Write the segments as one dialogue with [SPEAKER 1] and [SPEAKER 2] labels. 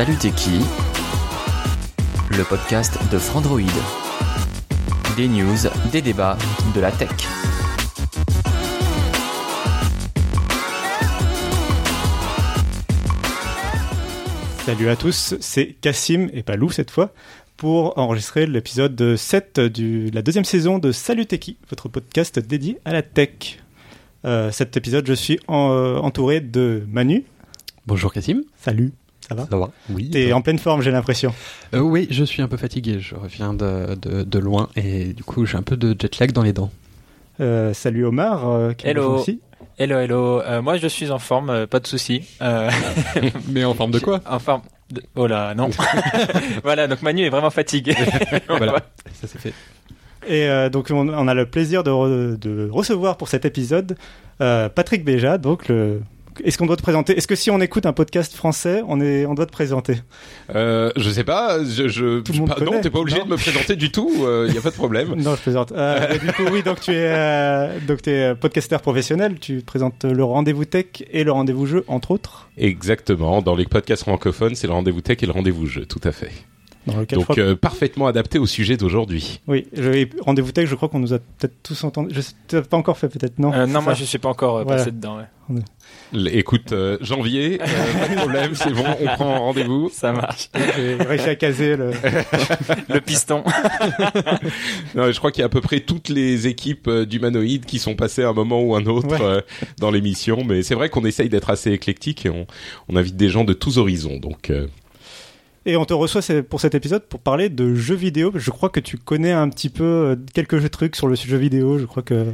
[SPEAKER 1] Salut t'es qui? Le podcast de Frandroid. Des news, des débats, de la tech.
[SPEAKER 2] Salut à tous, c'est Cassim et pas Lou cette fois pour enregistrer l'épisode 7 de la deuxième saison de Salut Techie, votre podcast dédié à la tech. Euh, cet épisode, je suis en- euh, entouré de Manu.
[SPEAKER 3] Bonjour Cassim.
[SPEAKER 2] Salut, ça va
[SPEAKER 3] Ça va Oui.
[SPEAKER 2] T'es en pleine forme, j'ai l'impression.
[SPEAKER 3] Euh, oui, je suis un peu fatigué. Je reviens de, de, de loin et du coup j'ai un peu de jet lag dans les dents.
[SPEAKER 2] Euh, salut Omar, euh, qui
[SPEAKER 4] Hello.
[SPEAKER 2] aussi.
[SPEAKER 4] Hello, hello. Euh, moi, je suis en forme, euh, pas de souci. Euh,
[SPEAKER 3] Mais en forme de quoi
[SPEAKER 4] En forme. de- Oh là, non. voilà, donc Manu est vraiment fatigué.
[SPEAKER 3] Voilà, ça c'est fait.
[SPEAKER 2] Et euh, donc on, on a le plaisir de, re- de recevoir pour cet épisode euh, Patrick Béja. Donc le... Est-ce qu'on doit te présenter Est-ce que si on écoute un podcast français, on, est, on doit te présenter?
[SPEAKER 5] Euh, je sais pas, je, je
[SPEAKER 2] Tout monde
[SPEAKER 5] pas-
[SPEAKER 2] connaît,
[SPEAKER 5] non, t'es pas obligé
[SPEAKER 2] non
[SPEAKER 5] de me présenter du tout, il y a pas de problème.
[SPEAKER 2] Non, je plaisante. Euh, du coup, oui, donc tu es, euh, donc tu es podcasteur professionnel. Tu présentes le rendez-vous tech et le rendez-vous jeu, entre autres.
[SPEAKER 5] Exactement, dans les podcasts francophones, c'est le rendez-vous tech et le rendez-vous jeu, tout à fait.
[SPEAKER 2] Dans lequel
[SPEAKER 5] Donc
[SPEAKER 2] je crois-
[SPEAKER 5] euh, parfaitement adapté au sujet d'aujourd'hui.
[SPEAKER 2] Oui, rendez-vous tech, je crois qu'on nous a peut-être tous entendus. Je sais, pas encore fait, peut-être, non
[SPEAKER 4] Euh, non, moi, je suis pas encore euh,
[SPEAKER 2] Voilà.
[SPEAKER 4] passé dedans. ouais.
[SPEAKER 5] Écoute, euh, janvier, euh, pas de problème, c'est bon, on prend rendez-vous.
[SPEAKER 4] Ça marche.
[SPEAKER 2] J'ai réussi à caser le.
[SPEAKER 4] Le piston.
[SPEAKER 5] Non, je crois qu'il y a à peu près toutes les équipes d'humanoïdes qui sont passées à un moment ou un autre
[SPEAKER 2] Ouais.
[SPEAKER 5] euh, dans l'émission, mais c'est vrai qu'on essaye d'être assez éclectique et on, on invite des gens de tous horizons. Donc euh,
[SPEAKER 2] Et on te reçoit pour cet épisode pour parler de jeux vidéo. Je crois que tu connais un petit peu euh, quelques trucs sur le jeu vidéo. Je crois que.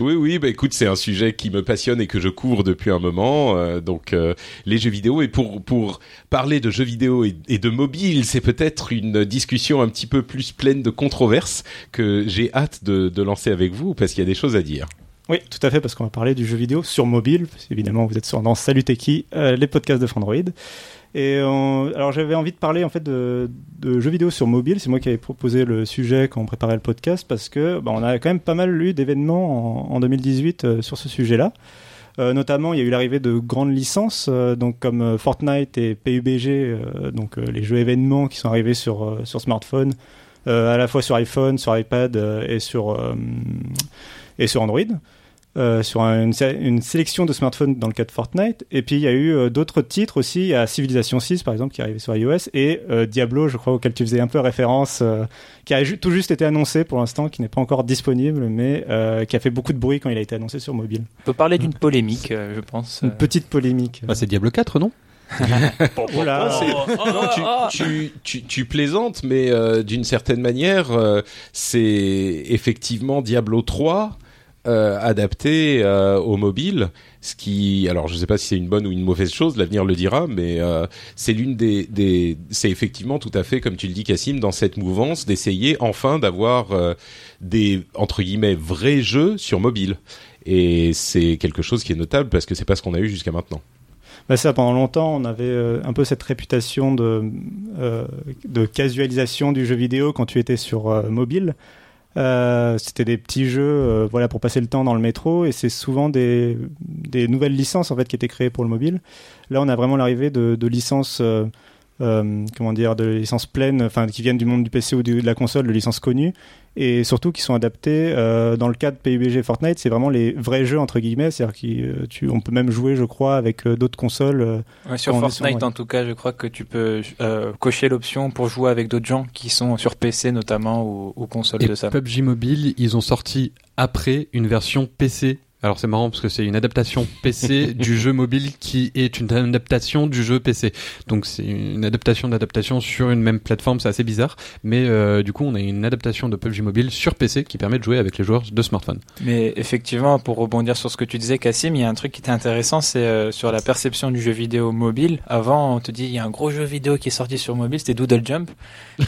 [SPEAKER 5] Oui, oui, bah écoute, c'est un sujet qui me passionne et que je couvre depuis un moment. euh, donc, euh, les jeux vidéo et pour pour parler de jeux vidéo et, et de mobile, c'est peut-être une discussion un petit peu plus pleine de controverses que j'ai hâte de, de lancer avec vous parce qu'il y a des choses à dire.
[SPEAKER 2] Oui, tout à fait, parce qu'on va parler du jeu vidéo sur mobile. Parce qu'évidemment, vous êtes sur dans Salut Techie, euh, les podcasts de Frandroid. Alors, j'avais envie de parler en fait de, jeux vidéo sur mobile. C'est moi qui avais proposé le sujet quand on préparait le podcast parce que bah, on a quand même pas mal eu d'événements en, en 2018 euh, sur ce sujet-là. Euh, notamment, il y a eu l'arrivée de grandes licences, euh, donc comme Fortnite et PUBG, donc les jeux événements qui sont arrivés sur sur smartphone, à la fois sur iPhone, sur iPad et sur et sur Android. Euh, sur un- une, sé- une sélection de smartphones dans le cas de Fortnite. Et puis il y a eu euh, d'autres titres aussi. Il y a Civilization 6 par exemple qui est arrivé sur iOS et euh, Diablo, je crois, auquel tu faisais un peu référence, euh, qui a ju- tout juste été annoncé pour l'instant, qui n'est pas encore disponible, mais euh, qui a fait beaucoup de bruit quand il a été annoncé sur mobile.
[SPEAKER 4] On peut parler d'une polémique, euh, je pense.
[SPEAKER 2] Une petite polémique.
[SPEAKER 3] Bah, c'est Diablo 4, non?
[SPEAKER 2] Oula.
[SPEAKER 5] c'est- non, tu, tu, tu, tu plaisantes, mais euh, d'une certaine manière, euh, c'est effectivement Diablo 3 euh, adapté euh, au mobile. Ce qui, alors je sais pas si c'est une bonne ou une mauvaise chose, l'avenir le dira, mais euh, c'est l'une des, des, c'est effectivement tout à fait comme tu le dis, Cassim, dans cette mouvance d'essayer enfin d'avoir des entre guillemets vrais jeux sur mobile. Et c'est quelque chose qui est notable parce que c'est pas ce qu'on a eu jusqu'à maintenant.
[SPEAKER 2] Bah ça, pendant longtemps, on avait un peu cette réputation de, de casualisation du jeu vidéo quand tu étais sur mobile. Euh, C'était des petits jeux, euh, voilà, pour passer le temps dans le métro, et c'est souvent des, nouvelles licences en fait qui étaient créées pour le mobile. Là, on a vraiment l'arrivée de, licences, euh, euh, comment dire, de licences pleines, enfin qui viennent du monde du PC ou de la console, de licences connues, et surtout qui sont adaptées euh, dans le cas de PUBG Fortnite. C'est vraiment les vrais jeux entre guillemets, c'est-à-dire qu'on peut même jouer, je crois, avec euh, d'autres consoles. euh,
[SPEAKER 4] Ouais, sur Fortnite,
[SPEAKER 2] ouais.
[SPEAKER 4] en tout cas, je crois que tu peux euh, cocher l'option pour jouer avec d'autres gens qui sont sur PC notamment ou, ou console
[SPEAKER 3] Et
[SPEAKER 4] de ça.
[SPEAKER 3] PUBG Mobile, ils ont sorti après une version PC Alors c'est marrant parce que c'est une adaptation PC du jeu mobile qui est une adaptation du jeu PC. Donc c'est une adaptation d'adaptation sur une même plateforme, c'est assez bizarre. Mais euh, du coup on a une adaptation de PUBG Mobile sur PC qui permet de jouer avec les joueurs de smartphone.
[SPEAKER 4] Mais effectivement, pour rebondir sur ce que tu disais, Cassim, il y a un truc qui était intéressant, c'est euh, sur la perception du jeu vidéo mobile. Avant, on te dit, il y a un gros jeu vidéo qui est sorti sur mobile, c'était Doodle Jump,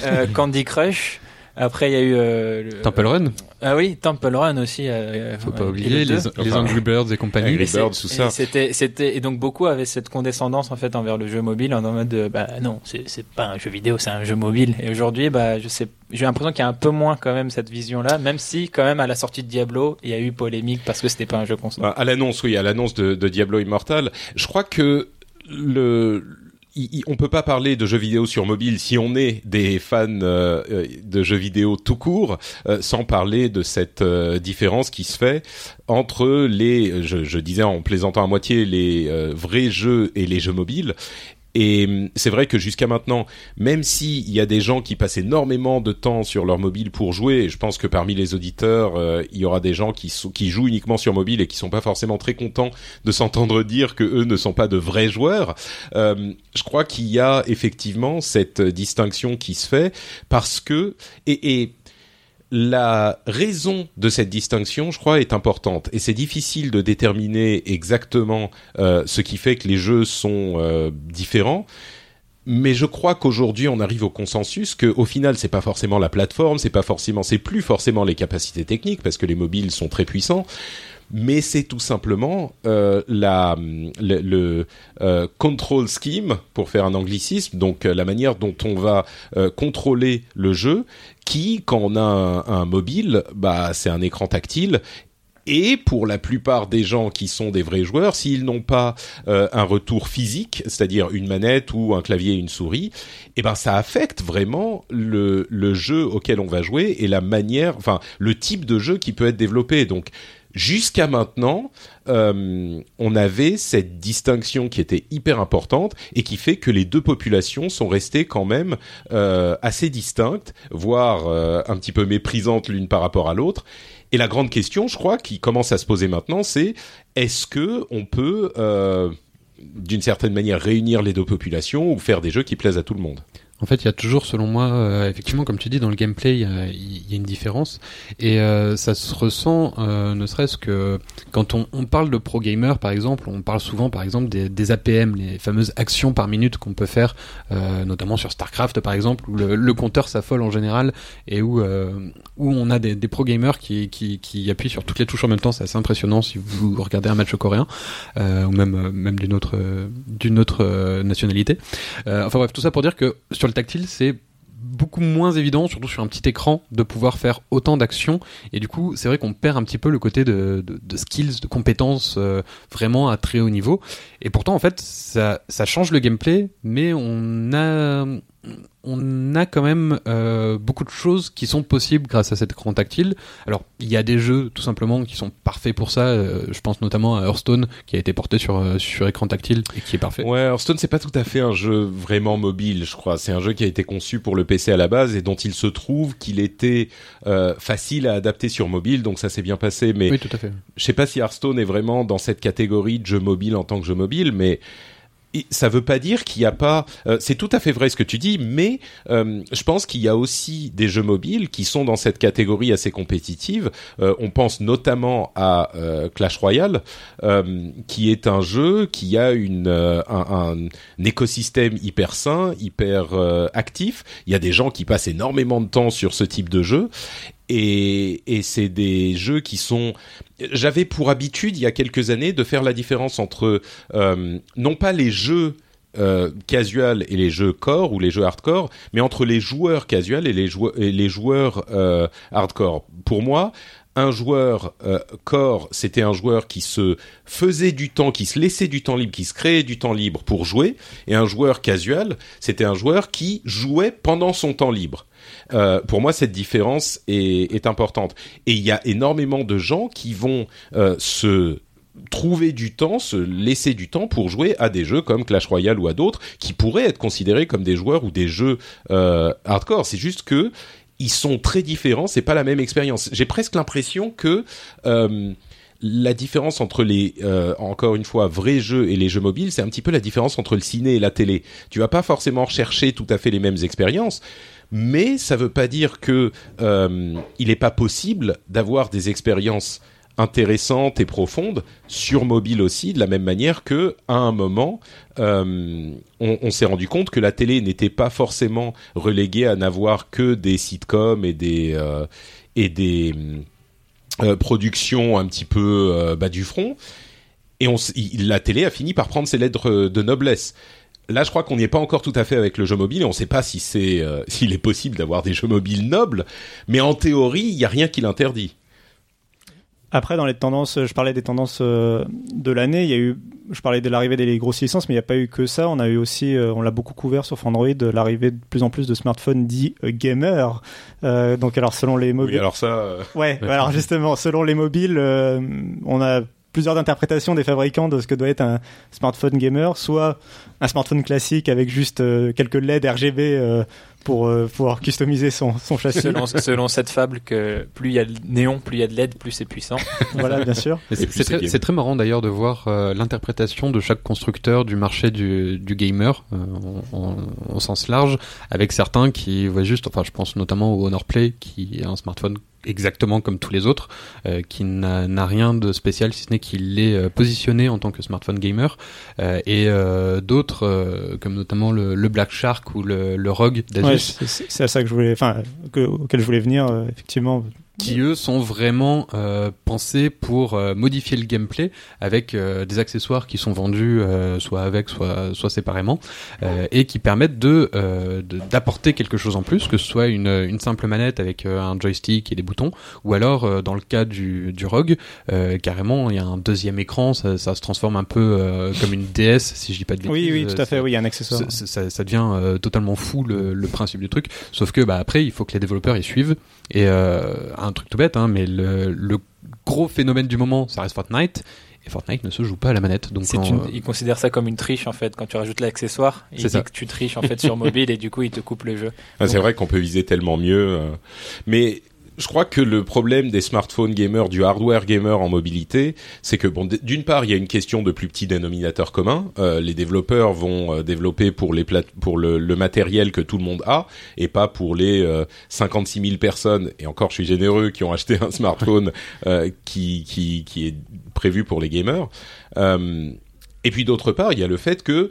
[SPEAKER 4] euh, Candy Crush. Après, il y a eu euh, le-
[SPEAKER 3] Temple Run,
[SPEAKER 4] Ah oui, Temple Run aussi. euh,
[SPEAKER 3] faut
[SPEAKER 4] ouais,
[SPEAKER 3] pas oublier
[SPEAKER 4] le
[SPEAKER 3] les, les Angry Birds et compagnie.
[SPEAKER 5] Angry Birds, tout
[SPEAKER 4] et
[SPEAKER 5] ça.
[SPEAKER 4] C'était, c'était, et donc beaucoup avaient cette condescendance en fait envers le jeu mobile en mode de, bah non, c'est, c'est pas un jeu vidéo, c'est un jeu mobile. Et aujourd'hui, bah je sais, j'ai l'impression qu'il y a un peu moins quand même cette vision-là, même si quand même à la sortie de Diablo, il y a eu polémique parce que c'était pas un jeu console.
[SPEAKER 5] Bah, à l'annonce, oui, à l'annonce de, de Diablo Immortal, je crois que le il- on peut pas parler de jeux vidéo sur mobile si on est des fans euh, euh, de jeux vidéo tout court, euh, sans parler de cette différence qui se fait entre les, je, disais en plaisantant à moitié, les vrais jeux et les jeux mobiles. Et hum, c'est vrai que jusqu'à maintenant, même s'il y a des gens qui passent énormément de temps sur leur mobile pour jouer, et je pense que parmi les auditeurs, euh, il y aura des gens qui, qui jouent uniquement sur mobile et qui sont pas forcément très contents de s'entendre dire que eux ne sont pas de vrais joueurs. Euh, je crois qu'il y a effectivement cette distinction qui se fait parce que et, et la raison de cette distinction, je crois, est importante. Et c'est difficile de déterminer exactement euh, ce qui fait que les jeux sont euh, différents. Mais je crois qu'aujourd'hui, on arrive au consensus que, au final, c'est pas forcément la plateforme, c'est pas forcément, c'est plus forcément les capacités techniques parce que les mobiles sont très puissants, mais c'est tout simplement euh, la le, control scheme pour faire un anglicisme, donc la manière dont on va contrôler le jeu, qui, quand on a un, mobile, bah c'est un écran tactile et pour la plupart des gens qui sont des vrais joueurs, s'ils n'ont pas euh, un retour physique, c'est-à-dire une manette ou un clavier et une souris, eh ben ça affecte vraiment le, le jeu auquel on va jouer et la manière, enfin le type de jeu qui peut être développé. Donc jusqu'à maintenant, euh, on avait cette distinction qui était hyper importante et qui fait que les deux populations sont restées quand même euh, assez distinctes, voire euh, un petit peu méprisantes l'une par rapport à l'autre. Et la grande question, je crois, qui commence à se poser maintenant, c'est est-ce que on peut, d'une certaine manière, réunir les deux populations ou faire des jeux qui plaisent à tout le monde?
[SPEAKER 3] En fait, il y a toujours, selon moi, euh, effectivement, comme tu dis, dans le gameplay, il y a, une différence. Et euh, ça se ressent, euh, ne serait-ce que quand on, parle de pro gamer, par exemple, on parle souvent, par exemple, des, APM, les fameuses actions par minute qu'on peut faire, notamment sur StarCraft, par exemple, où le, compteur s'affole en général et où, où on a des, pro gamers qui, qui, qui appuient sur toutes les touches en même temps. C'est assez impressionnant si vous regardez un match coréen ou même, même d'une autre, d'une autre nationalité. Enfin bref, tout ça pour dire que sur le tactile, c'est beaucoup moins évident, surtout sur un petit écran, de pouvoir faire autant d'actions. Et du coup, c'est vrai qu'on perd un petit peu le côté de, skills, de compétences euh, vraiment à très haut niveau. Et pourtant, en fait, ça change le gameplay, mais on a, on a quand même euh, beaucoup de choses qui sont possibles grâce à cet écran tactile. Alors, il y a des jeux tout simplement qui sont parfaits pour ça. Euh, je pense notamment à Hearthstone qui a été porté sur euh, sur écran tactile et qui est parfait.
[SPEAKER 5] Ouais, Hearthstone, c'est pas tout à fait un jeu vraiment mobile, je crois. C'est un jeu qui a été conçu pour le PC à la base et dont il se trouve qu'il était euh, facile à adapter sur mobile, donc ça s'est bien passé. Mais
[SPEAKER 3] Oui, tout à fait.
[SPEAKER 5] je sais pas si Hearthstone est vraiment dans cette catégorie de jeu mobile en tant que jeu mobile, mais ça veut pas dire qu'il n'y a pas. euh, c'est tout à fait vrai ce que tu dis, mais euh, je pense qu'il y a aussi des jeux mobiles qui sont dans cette catégorie assez compétitive. Euh, on pense notamment à euh, Clash Royale, euh, qui est un jeu qui a une euh, un, un écosystème hyper sain, hyper actif. Il y a des gens qui passent énormément de temps sur ce type de jeu. Et, et c'est des jeux qui sont. J'avais pour habitude il y a quelques années de faire la différence entre euh, non pas les jeux euh, casual et les jeux core ou les jeux hardcore, mais entre les joueurs casual et les joueurs euh, hardcore. Pour moi, un joueur euh, core, c'était un joueur qui se faisait du temps, qui se laissait du temps libre, qui se créait du temps libre pour jouer, et un joueur casual, c'était un joueur qui jouait pendant son temps libre. Euh, pour moi, cette différence est, importante. Et il y a énormément de gens qui vont euh, se trouver du temps, se laisser du temps pour jouer à des jeux comme Clash Royale ou à d'autres qui pourraient être considérés comme des joueurs ou des jeux euh, hardcore. C'est juste que ils sont très différents, c'est pas la même expérience. J'ai presque l'impression que la différence entre les, encore une fois, vrais jeux et les jeux mobiles, c'est un petit peu la différence entre le ciné et la télé. Tu vas pas forcément rechercher tout à fait les mêmes expériences, mais ça veut pas dire que euh, il n'est pas possible d'avoir des expériences intéressantes et profondes sur mobile aussi, de la même manière que à un moment, euh, on, s'est rendu compte que la télé n'était pas forcément reléguée à n'avoir que des sitcoms et des euh, euh, productions un petit peu bas du front. Et la télé a fini par prendre ses lettres de noblesse. Là, je crois qu'on n'y est pas encore tout à fait avec le jeu mobile et on ne sait pas si c'est euh, s'il est possible d'avoir des jeux mobiles nobles, mais en théorie, il n'y a rien qui l'interdit.
[SPEAKER 2] Après, dans les tendances, je parlais des tendances euh, de l'année. Il y a eu, je parlais de l'arrivée des grosses licences, mais il n'y a pas eu que ça. On a eu aussi, euh, on l'a beaucoup couvert sur Android, l'arrivée de plus en plus de smartphones dits gamers. Euh, donc, alors selon les mobiles,
[SPEAKER 5] Oui, alors ça,
[SPEAKER 2] Ouais, alors justement, selon les mobiles, on a plusieurs interprétations des fabricants de ce que doit être un smartphone gamer, soit un smartphone classique avec juste euh, quelques LED RGB euh, pour euh, pouvoir customiser son, son châssis.
[SPEAKER 4] selon, selon cette fable que plus il y a de néon, plus il y a de LED, plus c'est puissant.
[SPEAKER 2] voilà, bien sûr.
[SPEAKER 3] C'est très, marrant d'ailleurs de voir euh, l'interprétation de chaque constructeur du marché du, du gamer euh, en, en- en sens large, avec certains qui voient juste, enfin je pense notamment au Honor Play qui est un smartphone exactement comme tous les autres, euh, qui n'a rien de spécial si ce n'est qu'il est euh, positionné en tant que smartphone gamer, euh, et euh, d'autres euh, comme notamment le, le Black Shark ou le, le Rogue d'Asus.
[SPEAKER 2] Ouais, c'est à ça que je voulais, enfin, que- auquel je voulais venir, euh, effectivement.
[SPEAKER 3] Qui eux sont vraiment euh, pensés pour euh, modifier le gameplay avec euh, des accessoires qui sont vendus euh, soit avec soit soit séparément euh, et qui permettent de euh, de- d'apporter quelque chose en plus que ce soit une une simple manette avec euh, un joystick et des boutons ou alors euh, dans le cas du du Rogue euh, carrément il y a un deuxième écran ça, ça se transforme un peu euh, comme une DS si je dis pas de bêtises
[SPEAKER 2] Oui, oui, tout à fait, oui, un accessoire.
[SPEAKER 3] ça, ça- ça devient euh, totalement fou le, le principe du truc. Sauf que bah après, il faut que les développeurs y suivent. Et euh, un truc tout bête, hein, mais le, le gros phénomène du moment, ça reste Fortnite. Et Fortnite ne se joue pas à la manette. Donc quand,
[SPEAKER 4] une,
[SPEAKER 3] euh,
[SPEAKER 4] ils considèrent ça comme une triche en fait quand tu rajoutes l'accessoire. Il
[SPEAKER 3] C'est
[SPEAKER 4] dit
[SPEAKER 3] ça.
[SPEAKER 4] que tu triches en fait sur mobile et du coup il te coupe le jeu.
[SPEAKER 5] ah, c'est vrai qu'on peut viser tellement mieux. euh. Mais je crois que le problème des smartphones gamers, du hardware gamer en mobilité, c'est que bon, d'une part, il y a une question de plus petit dénominateur commun. Euh, les développeurs vont euh, développer pour les plate pour le, le matériel que tout le monde a et pas pour les euh, 56 000 personnes. Et encore, je suis généreux qui ont acheté un smartphone euh, qui qui qui est prévu pour les gamers. Euh, et puis d'autre part, il y a le fait que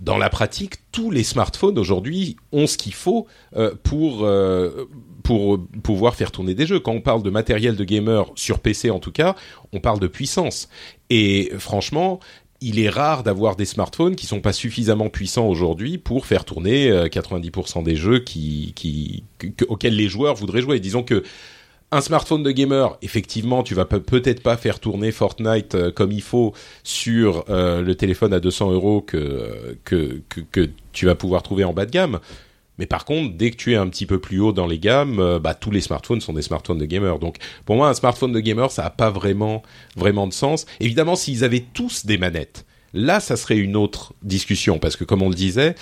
[SPEAKER 5] dans la pratique, tous les smartphones aujourd'hui ont ce qu'il faut euh, pour euh, pour pouvoir faire tourner des jeux. Quand on parle de matériel de gamer sur PC en tout cas, on parle de puissance. Et franchement, il est rare d'avoir des smartphones qui sont pas suffisamment puissants aujourd'hui pour faire tourner euh, 90% des jeux auxquels les joueurs voudraient jouer. Disons que un smartphone de gamer, effectivement, tu vas pe- peut-être pas faire tourner Fortnite euh, comme il faut sur euh, le téléphone à 200 euros que tu vas pouvoir trouver en bas de gamme. Mais par contre, dès que tu es un petit peu plus haut dans les gammes, euh, bah, tous les smartphones sont des smartphones de gamer. Donc, pour moi, un smartphone de gamer, ça a pas vraiment, vraiment de sens. Évidemment, s'ils avaient tous des manettes, là, ça serait une autre discussion, parce que comme on le disait,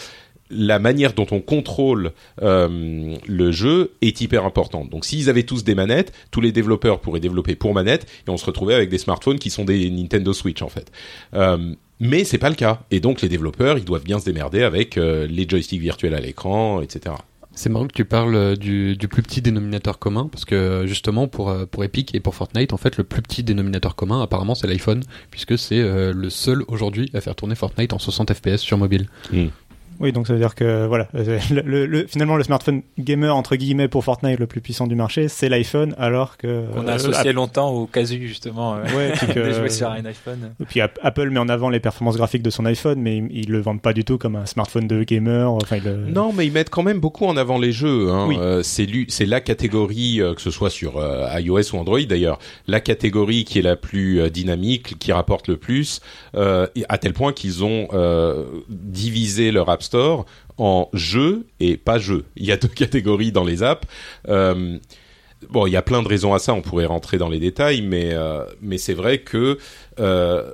[SPEAKER 5] la manière dont on contrôle euh, le jeu est hyper importante. Donc s'ils avaient tous des manettes, tous les développeurs pourraient développer pour manette et on se retrouvait avec des smartphones qui sont des Nintendo Switch en fait. Euh, mais c'est pas le cas. Et donc les développeurs, ils doivent bien se démerder avec euh, les joysticks virtuels à l'écran, etc.
[SPEAKER 3] C'est marrant que tu parles euh, du, du plus petit dénominateur commun, parce que justement pour, pour Epic et pour Fortnite, en fait, le plus petit dénominateur commun, apparemment, c'est l'iPhone, puisque c'est euh, le seul aujourd'hui à faire tourner Fortnite en 60 FPS sur mobile.
[SPEAKER 2] Oui, donc ça veut dire que voilà, le, le- le- finalement le smartphone gamer entre guillemets pour Fortnite le plus puissant du marché, c'est l'iPhone, alors que
[SPEAKER 4] On a
[SPEAKER 2] euh,
[SPEAKER 4] associé longtemps au casu justement. euh,
[SPEAKER 2] Ouais, puis que-
[SPEAKER 4] de jouer sur un iPhone.
[SPEAKER 2] Et puis App- Apple met en avant les performances graphiques de son iPhone, mais ils, ils le vendent pas du tout comme un smartphone de gamer. Enfin, ils le-
[SPEAKER 5] Non, mais ils mettent quand même beaucoup en avant les jeux. Hein.
[SPEAKER 2] Oui.
[SPEAKER 5] Euh, c'est la catégorie, euh, que ce soit sur euh, iOS ou Android d'ailleurs, la catégorie qui est la plus dynamique, qui rapporte le plus, euh, à tel point qu'ils ont euh, divisé leur App Store en jeux et pas jeux. Il y a deux catégories dans les apps. Euh, bon, il y a plein de raisons à ça. On pourrait rentrer dans les détails, mais euh, mais c'est vrai que euh,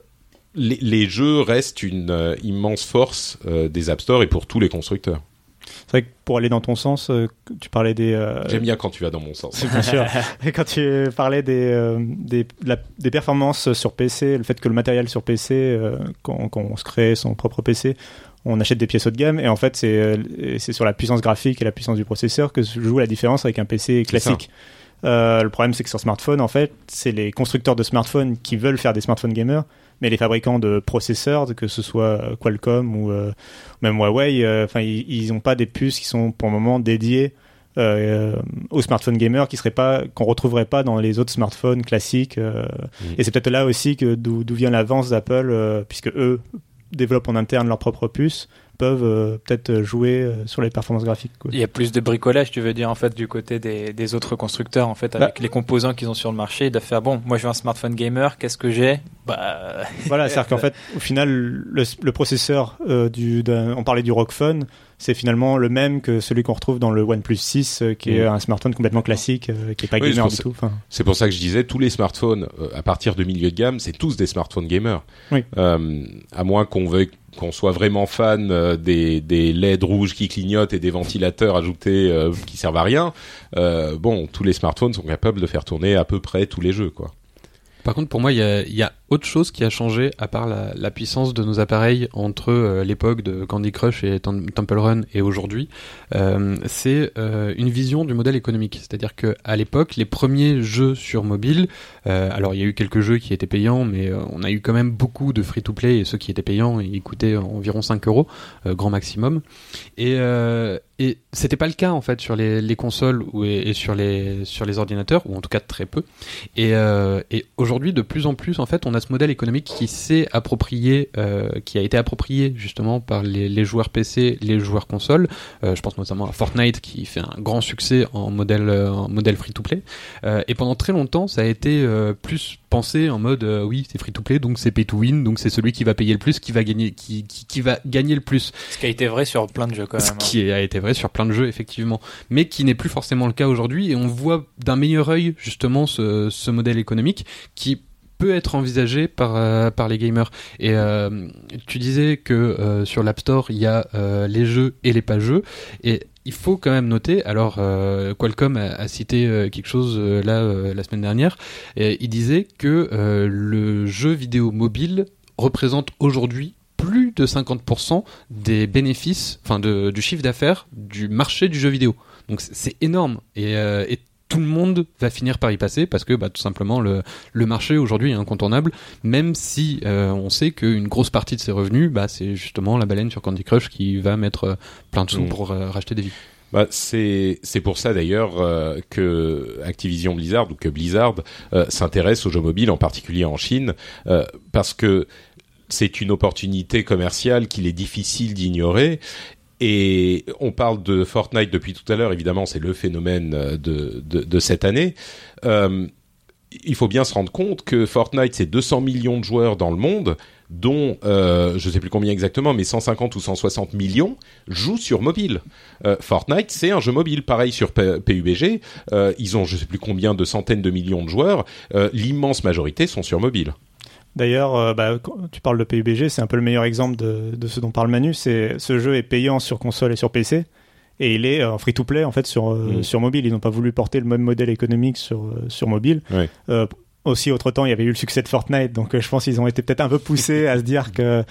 [SPEAKER 5] les, les jeux restent une immense force des App Store et pour tous les constructeurs.
[SPEAKER 2] C'est vrai que pour aller dans ton sens, euh, tu parlais des. euh,
[SPEAKER 5] J'aime bien quand tu vas dans mon sens.
[SPEAKER 2] c'est bien sûr. Et quand tu parlais des, euh, des, de la- des performances sur PC, le fait que le matériel sur PC, euh, quand, quand on se crée son propre PC, on achète des pièces haut de gamme et en fait c'est sur la puissance graphique et la puissance du processeur que se joue la différence avec un PC classique. Euh, le problème c'est que sur smartphone en fait c'est les constructeurs de smartphones qui veulent faire des smartphones gamers mais les fabricants de processeurs que ce soit euh, Qualcomm ou euh, même Huawei enfin ils ils ont pas des puces qui sont pour le moment dédiées euh, aux smartphones gamers qui seraient pas qu'on retrouverait pas dans les autres smartphones classiques euh,
[SPEAKER 5] Mhm.
[SPEAKER 2] et c'est peut-être là aussi que d'où d'où vient l'avance d'Apple euh, puisque eux développent en interne leur propre puce peuvent euh, peut-être jouer euh, sur les performances graphiques quoi.
[SPEAKER 4] Il y a plus de bricolage, tu veux dire, en fait, du côté des, des autres constructeurs, en fait, avec les composants qu'ils ont sur le marché, de faire, bon, moi je veux un smartphone gamer, qu'est-ce que j'ai? Bah,
[SPEAKER 2] Voilà, c'est-à-dire qu'en fait, au final, le, le processeur euh, du, on parlait du Rock Phone, c'est finalement le même que celui qu'on retrouve dans le OnePlus 6, euh, qui est
[SPEAKER 5] Mm.
[SPEAKER 2] un smartphone complètement classique, euh, qui est pas
[SPEAKER 5] Oui,
[SPEAKER 2] gamer
[SPEAKER 5] c'est
[SPEAKER 2] du
[SPEAKER 5] pour
[SPEAKER 2] tout.
[SPEAKER 5] C'est pour ça que je disais, tous les smartphones, euh, à partir de milieu de gamme, c'est tous des smartphones gamers.
[SPEAKER 2] Oui.
[SPEAKER 5] Euh, à moins qu'on veuille qu'on soit vraiment fan euh, des, des LED rouges qui clignotent et des ventilateurs ajoutés euh, qui servent à rien. Euh, bon, tous les smartphones sont capables de faire tourner à peu près tous les jeux, quoi.
[SPEAKER 3] Par contre, pour moi, il y a, il y a autre chose qui a changé à part la, puissance de nos appareils entre euh, l'époque de Candy Crush et Tem- Temple Run et aujourd'hui. Euh, c'est euh, une vision du modèle économique. C'est-à-dire que à l'époque, les premiers jeux sur mobile, alors il y a eu quelques jeux qui étaient payants, mais on a eu quand même beaucoup de free-to-play et ceux qui étaient payants, ils coûtaient environ 5 euros, grand maximum. Et, et c'était pas le cas en fait sur les, les consoles ou, et, sur les sur les ordinateurs ou en tout cas très peu. Et, et aujourd'hui, de plus en plus, en fait, on a ce modèle économique qui s'est approprié, euh, qui a été approprié justement par les, les joueurs PC, les joueurs consoles. Euh, je pense notamment à Fortnite qui fait un grand succès en modèle, euh, en modèle free-to-play. Et pendant très longtemps, ça a été plus pensé en mode oui, c'est free-to-play, donc c'est pay-to-win, donc c'est celui qui va payer le plus qui va gagner, qui, qui, qui va gagner le plus.
[SPEAKER 4] ce qui a été vrai sur plein de jeux quand
[SPEAKER 3] Ce
[SPEAKER 4] même. hein.
[SPEAKER 3] qui a été vrai sur plein de jeux, effectivement. Mais qui n'est plus forcément le cas aujourd'hui. Et on voit d'un meilleur œil, justement, ce, ce modèle économique qui peut être envisagé par, euh, par les gamers. Et euh, tu disais que euh, sur l'App Store, il y a les jeux et les pas jeux. Et il faut quand même noter, alors Qualcomm a, cité quelque chose là la semaine dernière, il disait que le jeu vidéo mobile représente aujourd'hui plus de 50% des bénéfices, enfin de, du chiffre d'affaires du marché du jeu vidéo. Donc c'est- énorme et tout le monde va finir par y passer parce que bah, tout simplement le, le marché aujourd'hui est incontournable, même si euh, on sait qu'une grosse partie de ses revenus, bah, c'est justement la baleine sur Candy Crush qui va mettre euh, plein de sous
[SPEAKER 5] Mm.
[SPEAKER 3] pour euh, racheter des vies.
[SPEAKER 5] Bah, c'est c'est pour ça d'ailleurs euh, que Activision Blizzard ou que Blizzard s'intéresse aux jeux mobiles, en particulier en Chine, parce que c'est une opportunité commerciale qu'il est difficile d'ignorer. Et on parle de Fortnite depuis tout à l'heure, évidemment, c'est le phénomène euh, de, cette année. Euh, il faut bien se rendre compte que Fortnite, c'est 200 millions de joueurs dans le monde, dont, euh, je sais plus combien exactement, mais 150 ou 160 millions jouent sur mobile. Fortnite, c'est un jeu mobile, pareil sur PUBG. Ils ont, je sais plus combien de centaines de millions de joueurs. L'immense majorité sont sur mobile.
[SPEAKER 2] D'ailleurs, euh, bah, quand tu parles de PUBG, c'est un peu le meilleur exemple de, de ce dont parle Manu. C'est ce jeu est payant sur console et sur PC, et il est euh, free to play en fait sur euh,
[SPEAKER 5] Mm.
[SPEAKER 2] sur mobile. Ils n'ont pas voulu porter le même modèle économique sur sur mobile. Aussi, autre temps, il y avait eu le succès de Fortnite, donc je pense qu'ils ont été peut-être un peu poussés à se dire que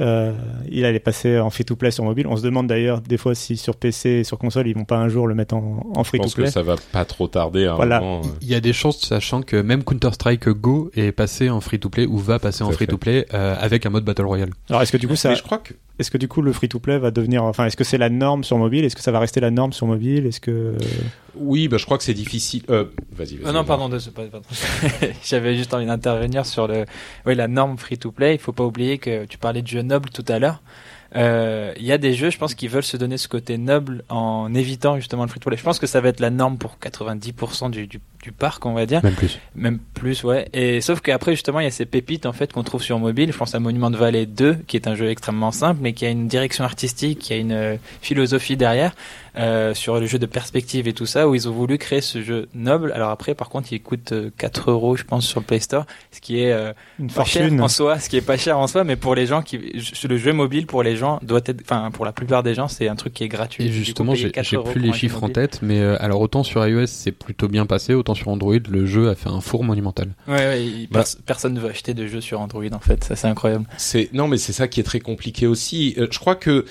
[SPEAKER 2] euh, il allait passer en free to play sur mobile. On se demande d'ailleurs des fois si sur PC et sur console ils vont pas un jour le mettre en, en
[SPEAKER 5] Je
[SPEAKER 2] free to
[SPEAKER 5] pense que ça va pas trop tarder à un
[SPEAKER 2] Voilà.
[SPEAKER 5] moment.
[SPEAKER 3] Il y a des chances, sachant que même Counter-Strike Go est passé en free-to-play ou va passer en free-to-play euh, avec un mode Battle Royale.
[SPEAKER 2] Alors est-ce que du coup ça,
[SPEAKER 5] je crois que
[SPEAKER 2] est-ce que du coup le free to play va devenir, enfin est-ce que c'est la norme sur mobile? Est-ce que ça va rester la norme sur mobile? Est-ce que
[SPEAKER 5] oui, bah, je crois que c'est difficile. Euh, vas-y, vas-y.
[SPEAKER 4] Ah non, pardon, de, pardon. J'avais juste envie d'intervenir sur le, oui, la norme free-to-play. Il faut pas oublier que tu parlais de jeux nobles tout à l'heure. Euh, Il y a des jeux, je pense, qui veulent se donner ce côté noble en évitant justement le free-to-play. Je pense que ça va être la norme pour 90% du, du, du parc, on va dire.
[SPEAKER 3] Même plus.
[SPEAKER 4] Même plus, ouais. Et sauf qu'après, justement, il y a ces pépites, en fait, qu'on trouve sur mobile. Je pense à Monument de Valley 2, qui est un jeu extrêmement simple, mais qui a une direction artistique, qui a une euh, philosophie derrière, euh, sur le jeu de perspective et tout ça, où ils ont voulu créer ce jeu noble. Alors après, par contre, il coûte euh, 4 euros, je pense, sur le Play Store, ce qui est euh,
[SPEAKER 2] une
[SPEAKER 4] pas cher
[SPEAKER 2] fortune
[SPEAKER 4] en soi, ce qui est pas cher en soi, mais pour les gens qui, le jeu mobile, pour les gens doit être, enfin pour la plupart des gens, c'est un truc qui est gratuit.
[SPEAKER 3] Et justement, j'ai
[SPEAKER 4] 4
[SPEAKER 3] j'ai
[SPEAKER 4] euros
[SPEAKER 3] plus les chiffres en tête, mais euh, alors autant sur iOS c'est plutôt bien passé, autant sur Android le jeu a fait un four monumental.
[SPEAKER 4] Ouais, ouais, il-
[SPEAKER 5] Bah.
[SPEAKER 4] pers- personne ne veut acheter de jeux sur Android en fait, ça c'est incroyable.
[SPEAKER 5] C'est non, mais c'est ça qui est très compliqué aussi. Euh, je crois que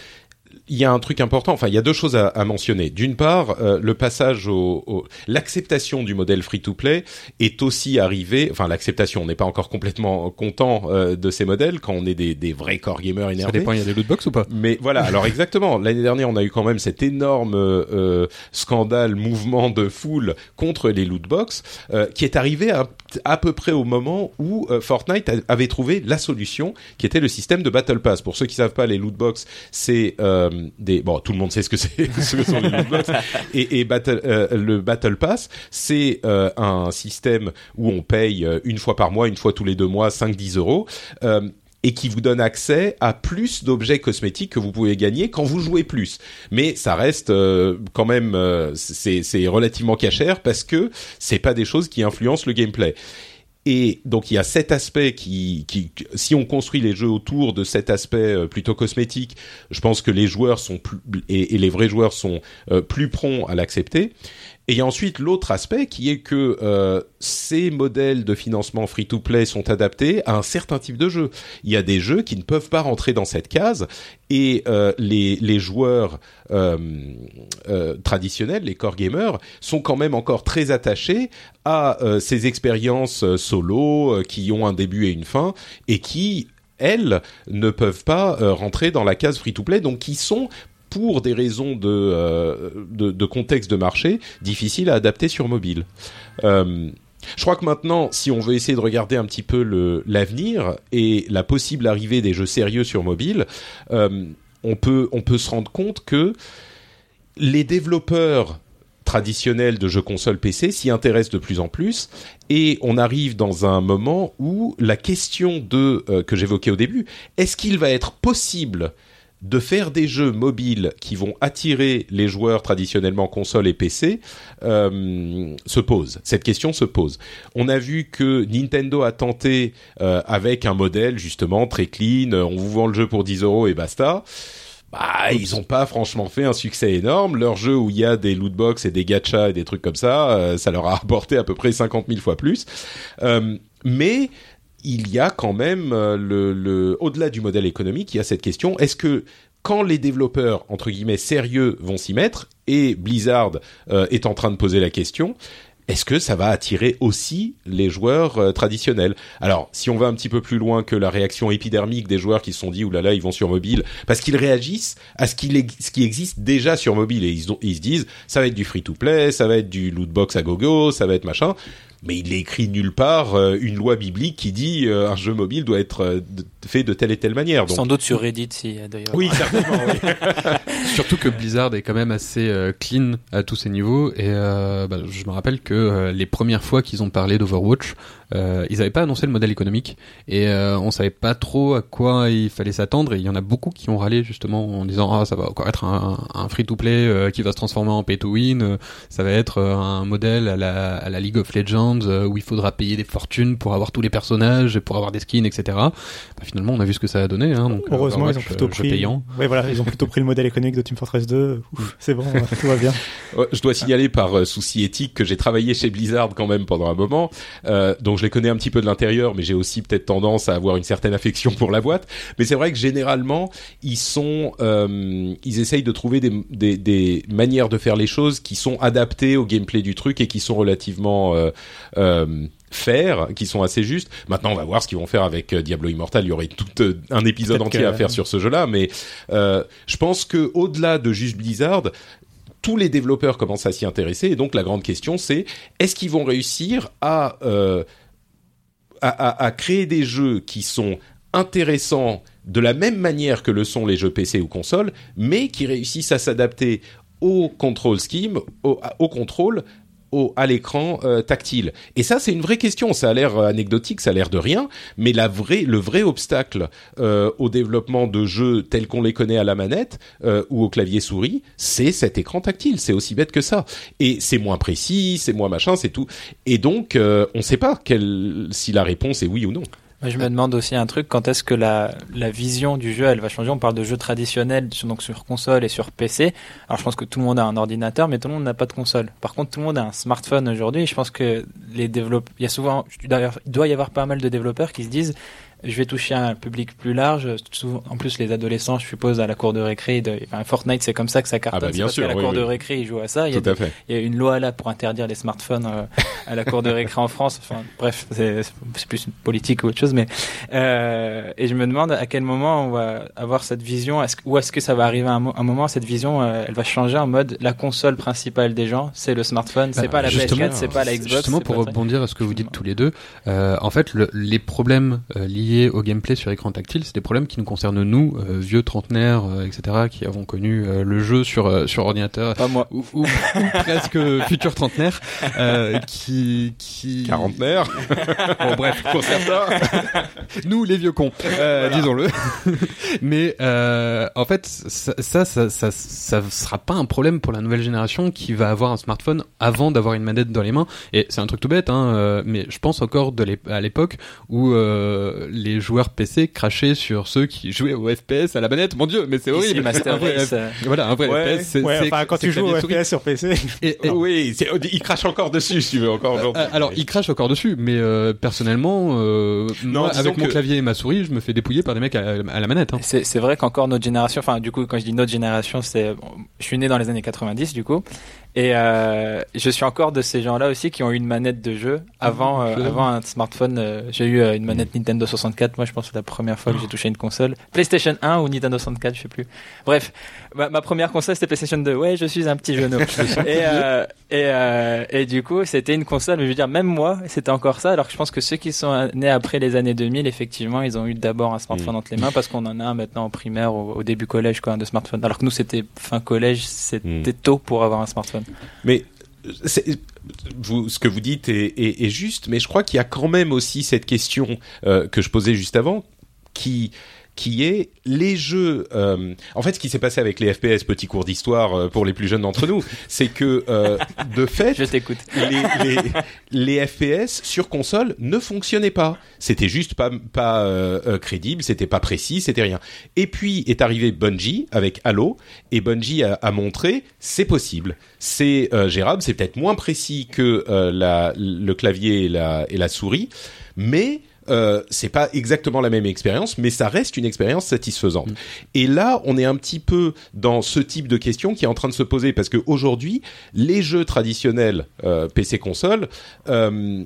[SPEAKER 5] il y a un truc important. Enfin, il y a deux choses à, à mentionner. D'une part, euh, le passage au, au- l'acceptation du modèle free-to-play est aussi arrivé. Enfin, l'acceptation. On n'est pas encore complètement content euh, de ces modèles quand on est des, des vrais core gamers
[SPEAKER 3] Ça
[SPEAKER 5] énervés.
[SPEAKER 3] dépend, il y a des lootbox ou pas?
[SPEAKER 5] Mais voilà, alors exactement. L'année dernière, on a eu quand même cet énorme euh, scandale, mouvement de foule contre les lootbox, euh, qui est arrivé à, à peu près au moment où euh, Fortnite avait trouvé la solution, qui était le système de Battle Pass. Pour ceux qui savent pas, les lootbox, c'est euh, bon, tout le monde sait ce que c'est, ce sont les lootbox. Et, et euh, le Battle Pass, c'est euh, un système où on paye euh, une fois par mois, une fois tous les deux mois, 5-10 euros. Euh, et qui vous donne accès à plus d'objets cosmétiques que vous pouvez gagner quand vous jouez plus. Mais ça reste quand même c'est relativement cachère parce que c'est pas des choses qui influencent le gameplay. Et donc il y a cet aspect qui, si on construit les jeux autour de cet aspect euh, plutôt cosmétique, je pense que les joueurs sont plus et, et les vrais joueurs sont euh, plus prompts à l'accepter. Et ensuite l'autre aspect qui est que euh, ces modèles de financement free-to-play sont adaptés à un certain type de jeu. Il y a des jeux qui ne peuvent pas rentrer dans cette case et euh, les, joueurs euh, traditionnels, les core gamers, sont quand même encore très attachés à ces expériences solo qui ont un début et une fin et qui elles ne peuvent pas rentrer dans la case free-to-play, donc qui sont pour des raisons de, euh, de, de contexte de marché, difficiles à adapter sur mobile. Euh, je crois que maintenant, si on veut essayer de regarder un petit peu l'avenir et la possible arrivée des jeux sérieux sur mobile, euh, on peut on peut se rendre compte que les développeurs traditionnels de jeux console PC s'y intéressent de plus en plus et on arrive dans un moment où la question de que j'évoquais au début, est-ce qu'il va être possible de faire des jeux mobiles qui vont attirer les joueurs traditionnellement console et PC euh, se pose. Cette question se pose. On a vu que Nintendo a tenté euh, avec un modèle justement très clean, euh, on vous vend le jeu pour 10 euros et basta. Bah, ils ont pas franchement fait un succès énorme. Leur jeu où il y a des lootbox et des gachas et des trucs comme ça, ça leur a apporté à peu près 50 000 fois plus. Mais il y a quand même euh, le, le au-delà du modèle économique, il y a cette question est-ce que quand les développeurs entre guillemets sérieux vont s'y mettre et Blizzard euh, est en train de poser la question est-ce que ça va attirer aussi les joueurs euh, traditionnels? Alors, si on va un petit peu plus loin que la réaction épidermique des joueurs qui se sont dit oulala, ils vont sur mobile, parce qu'ils réagissent à ce, qu'il ex- ce qui existe déjà sur mobile et ils, ils se disent ça va être du free-to-play, ça va être du lootbox à gogo, ça va être machin. Mais il est écrit nulle part euh, une loi biblique qui dit euh, un jeu mobile doit être euh, de- fait de telle et telle manière. Donc,
[SPEAKER 4] Sans doute sur Reddit si d'ailleurs.
[SPEAKER 5] oui, certainement. oui.
[SPEAKER 3] Surtout que Blizzard est quand même assez euh, clean à tous ces niveaux et euh, bah, je me rappelle que euh, les premières fois qu'ils ont parlé d'Overwatch, euh, ils n'avaient pas annoncé le modèle économique et euh, on savait pas trop à quoi il fallait s'attendre et il y en a beaucoup qui ont râlé justement en disant ah ça va encore être un, un free-to-play euh, qui va se transformer en pay-to-win, euh, ça va être euh, un modèle à la, à la League of Legends euh, où il faudra payer des fortunes pour avoir tous les personnages et pour avoir des skins etc. Bah, finalement on a vu ce que ça a donné hein, donc
[SPEAKER 2] Heureusement, ils ont plutôt
[SPEAKER 3] euh,
[SPEAKER 2] pris.
[SPEAKER 3] payant.
[SPEAKER 2] Ouais, voilà, ils ont plutôt pris le modèle économique de Team Fortress 2. Ouf, c'est bon, tout va bien.
[SPEAKER 5] Ouais, Je dois signaler par souci éthique que j'ai travaillé chez Blizzard quand même pendant un moment, euh, donc je les connais un petit peu de l'intérieur, mais j'ai aussi peut-être tendance à avoir une certaine affection pour la boîte. Mais c'est vrai que généralement, ils sont, euh, ils essayent de trouver des, des, des manières de faire les choses qui sont adaptées au gameplay du truc et qui sont relativement euh, euh, faire, qui sont assez justes. Maintenant, on va voir ce qu'ils vont faire avec euh, Diablo Immortal. Il y aurait tout euh, un épisode entier
[SPEAKER 2] que-
[SPEAKER 5] à faire sur ce jeu-là, mais euh, je pense que au-delà de juste Blizzard, tous les développeurs commencent à s'y intéresser. Et donc la grande question, c'est est-ce qu'ils vont réussir à, euh, à, créer des jeux qui sont intéressants de la même manière que le sont les jeux PC ou consoles, mais qui réussissent à s'adapter au control scheme, au contrôle, au, à l'écran euh, tactile. Et ça, c'est une vraie question. Ça a l'air euh, anecdotique, ça a l'air de rien, mais la vraie, le vrai obstacle euh, au développement de jeux tels qu'on les connaît à la manette euh, ou au clavier souris, c'est cet écran tactile. C'est aussi bête que ça. Et c'est moins précis, c'est moins machin, c'est tout. Et donc, euh, on ne sait pas quel, si la réponse est oui ou non.
[SPEAKER 4] Je me demande aussi un truc, quand est-ce que la, la vision du jeu, elle va changer? On parle de jeux traditionnels, sur- donc sur console et sur PC. Alors, je pense que tout le monde a un ordinateur, mais tout le monde n'a pas de console. Par contre, tout le monde a un smartphone aujourd'hui. Je pense que les développeurs, il y a souvent, d'ailleurs, il doit y avoir pas mal de développeurs qui se disent, je vais toucher un public plus large. En plus, les adolescents, je suppose, à la cour de récré, de, enfin, Fortnite, c'est comme ça que ça cartonne.
[SPEAKER 5] Ah bah, bien
[SPEAKER 4] parce
[SPEAKER 5] sûr,
[SPEAKER 4] qu'à la
[SPEAKER 5] oui,
[SPEAKER 4] cour de récré, ils jouent à ça. Il y a
[SPEAKER 5] Tout à fait.
[SPEAKER 4] il y a une loi là pour interdire les smartphones euh, à la cour de récré en France. Enfin, bref, c'est plus une politique ou autre chose. Mais euh, et je me demande à quel moment on va avoir cette vision. Que- ou est-ce que ça va arriver à un, mo- un moment cette vision, euh, elle va changer en mode la console principale des gens, c'est le smartphone, c'est
[SPEAKER 3] Bah,
[SPEAKER 4] pas la
[SPEAKER 3] justement,
[SPEAKER 4] PS4, c'est pas la Xbox.
[SPEAKER 3] Justement, pour rebondir à ce que vous dites tous les deux, euh, en fait, le- les problèmes euh, liés au gameplay sur écran tactile, c'est des problèmes qui nous concernent nous, euh, vieux trentenaires, euh, etc., qui avons connu euh, le jeu sur euh, sur ordinateur.
[SPEAKER 4] Pas moi.
[SPEAKER 3] Ou, ou- ou presque futur trentenaire, euh, qui qui
[SPEAKER 5] Quarantenaire.
[SPEAKER 3] Bon bref,
[SPEAKER 5] Pour certains.
[SPEAKER 3] nous les vieux cons, euh, disons-le. Mais euh, en fait, ça, ça, ça, ça, ça sera pas un problème pour la nouvelle génération qui va avoir un smartphone avant d'avoir une manette dans les mains. Et c'est un truc tout bête, hein, mais je pense encore de à l'époque où euh, les joueurs PC crachaient sur ceux qui jouaient au FPS à la manette. Mon Dieu, mais c'est horrible.
[SPEAKER 4] Master Race, euh,
[SPEAKER 3] Voilà, un vrai
[SPEAKER 2] Ouais,
[SPEAKER 3] FPS. c'est-
[SPEAKER 2] ouais, enfin, quand tu joues au
[SPEAKER 3] souris.
[SPEAKER 2] FPS sur PC.
[SPEAKER 3] Et- et-
[SPEAKER 5] oui, c'est- il crache encore dessus, si tu veux, encore aujourd'hui.
[SPEAKER 3] Euh, alors, il crache encore dessus, mais euh, personnellement, euh,
[SPEAKER 5] Non,
[SPEAKER 3] moi,
[SPEAKER 5] disons
[SPEAKER 3] avec mon
[SPEAKER 5] que-
[SPEAKER 3] clavier et ma souris, je me fais dépouiller par des mecs à, à la manette. Hein.
[SPEAKER 4] C'est c'est vrai qu'encore notre génération, enfin du coup quand je dis notre génération, c'est bon, je suis né dans les années 90 du coup et euh, je suis encore de ces gens-là aussi qui ont eu une manette de jeu avant euh,
[SPEAKER 3] je-
[SPEAKER 4] avant un smartphone. euh, j'ai eu euh, une manette Nintendo 64. Moi je pense que c'est la première fois que j'ai touché une console. PlayStation 1 ou Nintendo 64, je sais plus. Bref, ma, ma première console c'était PlayStation 2. Ouais, je suis un petit genou. et euh, et euh, et du coup c'était une console, mais je veux dire même moi c'était encore ça. Alors que je pense que ceux qui sont nés après les années 2000, effectivement, ils ont eu d'abord un smartphone
[SPEAKER 5] Mm.
[SPEAKER 4] entre les mains parce qu'on en a un maintenant en primaire au, au début collège quoi, de smartphone. Alors que nous c'était fin collège, c'était
[SPEAKER 5] Mm.
[SPEAKER 4] tôt pour avoir un smartphone.
[SPEAKER 5] Mais vous, ce que vous dites est, est- est juste, mais je crois qu'il y a quand même aussi cette question euh, que je posais juste avant, qui qui est les jeux. euh, en fait, ce qui s'est passé avec les FPS, petit cours d'histoire euh, pour les plus jeunes d'entre nous, c'est que euh, de fait,
[SPEAKER 4] Je t'écoute.
[SPEAKER 5] les, les, les FPS sur console ne fonctionnaient pas. C'était juste pas, pas euh, euh, crédible, c'était pas précis, c'était rien. Et puis est arrivé Bungie avec Halo, et Bungie a, a montré c'est possible, c'est euh, gérable, c'est peut-être moins précis que euh, la, le clavier et la, et la souris, mais euh, c'est pas exactement la même expérience, mais ça reste une expérience satisfaisante. Et là, on est un petit peu dans ce type de question qui est en train de se poser parce que aujourd'hui, les jeux traditionnels euh, PC console euh,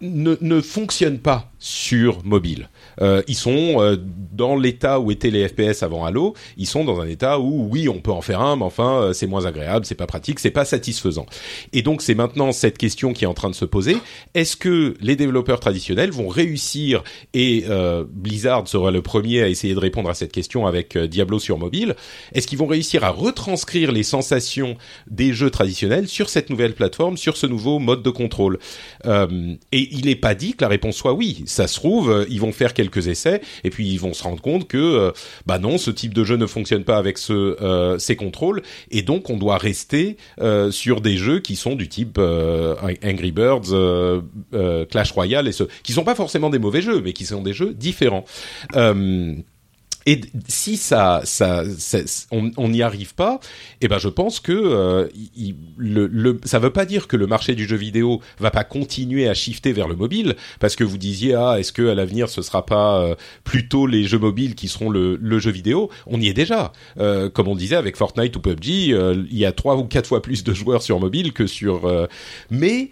[SPEAKER 5] ne, ne fonctionnent pas sur mobile. Euh, ils sont euh, dans l'état où étaient les FPS avant Halo. Ils sont dans un état où oui, on peut en faire un, mais enfin, euh, c'est moins agréable, c'est pas pratique, c'est pas satisfaisant. Et donc, c'est maintenant cette question qui est en train de se poser. Est-ce que les développeurs traditionnels vont réussir et euh, Blizzard sera le premier à essayer de répondre à cette question avec euh, Diablo sur mobile Est-ce qu'ils vont réussir à retranscrire les sensations des jeux traditionnels sur cette nouvelle plateforme, sur ce nouveau mode de contrôle? Euh, Et il n'est pas dit que la réponse soit oui. Ça se trouve, euh, ils vont faire quelques essais et puis ils vont se rendre compte que euh, bah non, ce type de jeu ne fonctionne pas avec ce, euh, ces contrôles et donc on doit rester euh, sur des jeux qui sont du type euh, Angry Birds, euh, Clash Royale et ce qui sont pas forcément des mauvais jeux, mais qui sont des jeux différents. Et si ça, ça, ça- on n'y arrive pas, eh ben je pense que euh, il- le, le, ça veut pas dire que le marché du jeu vidéo va pas continuer à shifter vers le mobile, parce que vous disiez ah est-ce que à l'avenir ce sera pas euh, plutôt les jeux mobiles qui seront le, le jeu vidéo? On y est déjà, Euh, comme on disait avec Fortnite ou PUBG, euh, il y a trois ou quatre fois plus de joueurs sur mobile que sur, euh, mais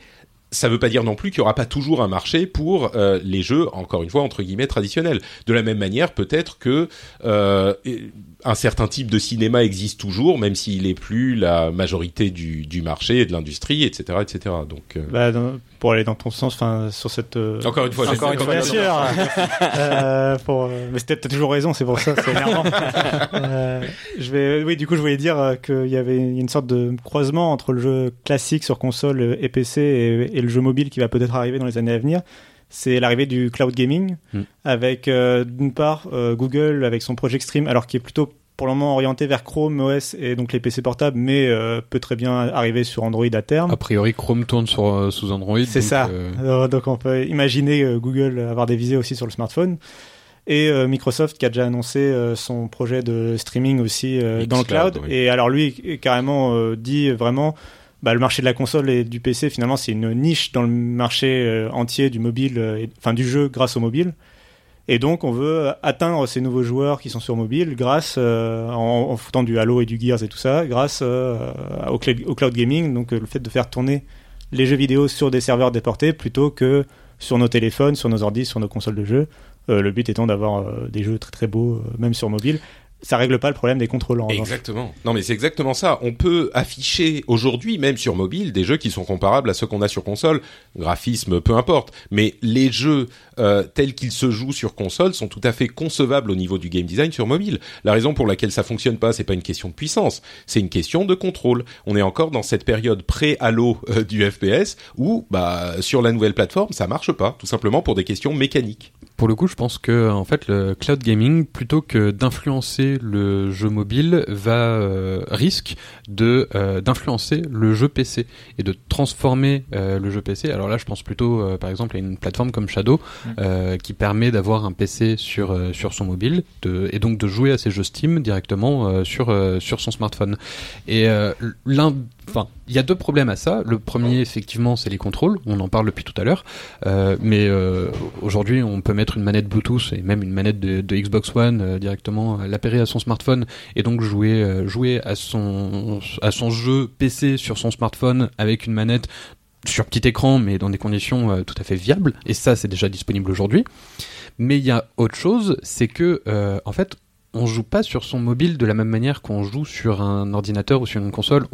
[SPEAKER 5] ça veut pas dire non plus qu'il y aura pas toujours un marché pour euh, les jeux, encore une fois entre guillemets traditionnels. De la même manière, peut-être que euh, un certain type de cinéma existe toujours, même s'il est plus la majorité du, du marché et de l'industrie, etc., etc. Donc, euh,
[SPEAKER 2] Bah, dans- pour aller dans ton sens, enfin, sur cette. euh,
[SPEAKER 5] encore une fois,
[SPEAKER 4] Encore une fois,
[SPEAKER 2] Bien sûr. euh, pour, euh, mais c'était t'as toujours raison, c'est pour ça, c'est énervant. euh, je vais, oui, du coup, je voulais dire qu'il y avait une sorte de croisement entre le jeu classique sur console et PC et, et le jeu mobile qui va peut-être arriver dans les années à venir. C'est l'arrivée du cloud gaming,
[SPEAKER 3] Mm.
[SPEAKER 2] avec euh, d'une part euh, Google avec son Project Stream, alors qui est plutôt pour le moment orienté vers Chrome OS et donc les PC portables, mais euh, peut très bien arriver sur Android à terme.
[SPEAKER 3] A priori, Chrome tourne sur, sous Android.
[SPEAKER 2] C'est ça. donc on peut imaginer Google avoir des visées aussi sur le smartphone. Et Microsoft qui a déjà annoncé son projet de streaming aussi dans le cloud.
[SPEAKER 5] oui.
[SPEAKER 2] Et alors lui carrément dit vraiment, bah, le marché de la console et du PC finalement c'est une niche dans le marché euh, entier du mobile, euh, du jeu grâce au mobile. Et donc on veut atteindre ces nouveaux joueurs qui sont sur mobile grâce euh, en, foutant du Halo et du Gears et tout ça, grâce euh, au, cl- au cloud gaming, donc euh, le fait de faire tourner les jeux vidéo sur des serveurs déportés plutôt que sur nos téléphones, sur nos ordis, sur nos consoles de. Euh, le but étant d'avoir euh, des jeux très très beaux, euh, même sur mobile. Ça règle pas le problème des contrôleurs. en revanche.
[SPEAKER 5] Exactement. Non, mais c'est exactement ça. On peut afficher aujourd'hui, même sur mobile, des jeux qui sont comparables à ceux qu'on a sur console. Graphisme, peu importe. Mais les jeux euh, tels qu'ils se jouent sur console sont tout à fait concevables au niveau du game design sur mobile. La raison pour laquelle ça fonctionne pas, c'est pas une question de puissance, c'est une question de contrôle. On est encore dans cette période pré-halo euh, du FPS où, bah, sur la nouvelle plateforme, ça marche pas, tout simplement pour des questions mécaniques.
[SPEAKER 3] Pour le coup, je pense que en fait, le cloud gaming, plutôt que d'influencer le jeu mobile, va euh, risque de euh, d'influencer le jeu PC et de transformer euh, le jeu PC. Alors là, je pense plutôt, par exemple, à une plateforme comme Shadow,
[SPEAKER 4] Mm.
[SPEAKER 3] qui permet d'avoir un PC sur sur son mobile, de, et donc de jouer à ses jeux Steam directement sur sur son smartphone. Et l'un, enfin, il y a deux problèmes à ça. Le premier, effectivement, c'est les contrôles. On en parle depuis tout à l'heure. Euh, mais euh, aujourd'hui, on peut mettre une manette Bluetooth et même une manette de, Xbox One euh, directement, euh, l'appairer à son smartphone et donc jouer à son jeu PC sur son smartphone avec une manette sur petit écran, mais dans des conditions tout à fait viables. Et ça, c'est déjà disponible aujourd'hui. Mais il y a autre chose, c'est que en fait, on joue pas sur son mobile de la même manière qu'on joue sur un ordinateur ou sur une console.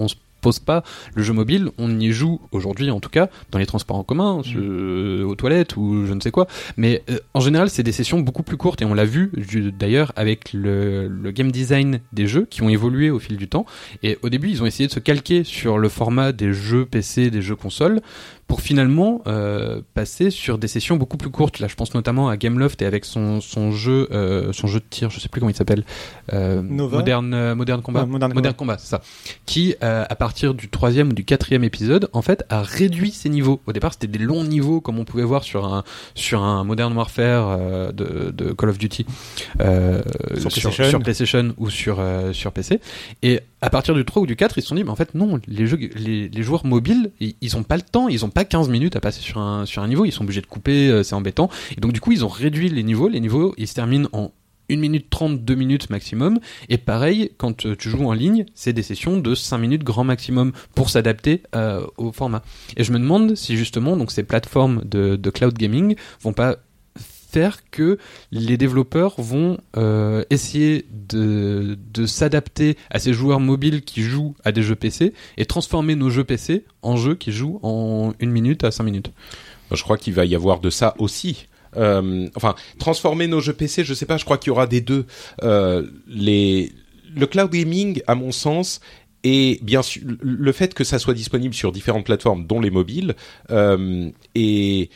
[SPEAKER 3] Pose pas le jeu mobile, on y joue aujourd'hui en tout cas dans les transports en commun, euh, aux toilettes ou je ne sais quoi. Mais euh, en général, c'est des sessions beaucoup plus courtes et on l'a vu d'ailleurs avec le, le game design des jeux qui ont évolué au fil du temps. Et au début, ils ont essayé de se calquer sur le format des jeux PC, des jeux consoles, pour finalement euh, passer sur des sessions beaucoup plus courtes. Là, je pense notamment à Gameloft et avec son, son jeu, euh, son jeu de tir, je sais plus comment il s'appelle, euh, Modern, euh, Modern Combat.
[SPEAKER 2] Ouais, Modern
[SPEAKER 3] Modern Combat, c'est ça. Qui, à partir du troisième ou du quatrième épisode, en fait, a réduit ses niveaux. Au départ, c'était des longs niveaux, comme on pouvait voir sur un sur un Modern Warfare de, de Call of Duty
[SPEAKER 2] Sur
[SPEAKER 3] sur,
[SPEAKER 2] PlayStation.
[SPEAKER 3] sur PlayStation ou sur sur PC. Et à partir du 3 ou du 4, ils se sont dit, mais en fait, non, les jeux, les, les joueurs mobiles, ils, ils ont pas le temps, ils ont pas 15 minutes à passer sur un niveau, ils sont obligés de couper, euh, c'est embêtant. Et donc, du coup, ils ont réduit les niveaux. Les niveaux, ils se terminent en 1 minute 30, 2 minutes maximum. Et pareil, quand euh, tu joues en ligne, c'est des sessions de 5 minutes grand maximum pour s'adapter euh, au format. Et je me demande si justement donc ces plateformes de cloud gaming vont pas que les développeurs vont euh, essayer de, de s'adapter à ces joueurs mobiles qui jouent à des jeux PC et transformer nos jeux PC en jeux qui jouent en 1 minute à 5 minutes.
[SPEAKER 5] Je crois qu'il va y avoir de ça aussi. Euh, enfin, transformer nos jeux PC, je sais pas, je crois qu'il y aura des deux. Euh, les, le cloud gaming, à mon sens, et bien sûr le fait que ça soit disponible sur différentes plateformes, dont les mobiles, euh, est,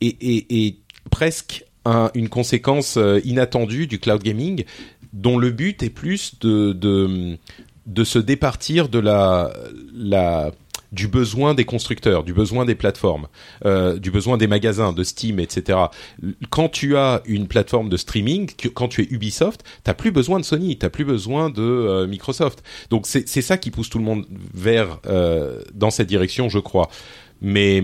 [SPEAKER 5] est- est presque un- une conséquence euh, inattendue du cloud gaming, dont le but est plus de, de, se départir de la, la, du besoin des constructeurs, du besoin des plateformes, euh, du besoin des magasins, de Steam, etc. Quand tu as une plateforme de streaming, quand tu es Ubisoft, t'as plus besoin de Sony, t'as plus besoin de euh, Microsoft. Donc c'est ça qui pousse tout le monde vers dans cette direction, je crois. Mais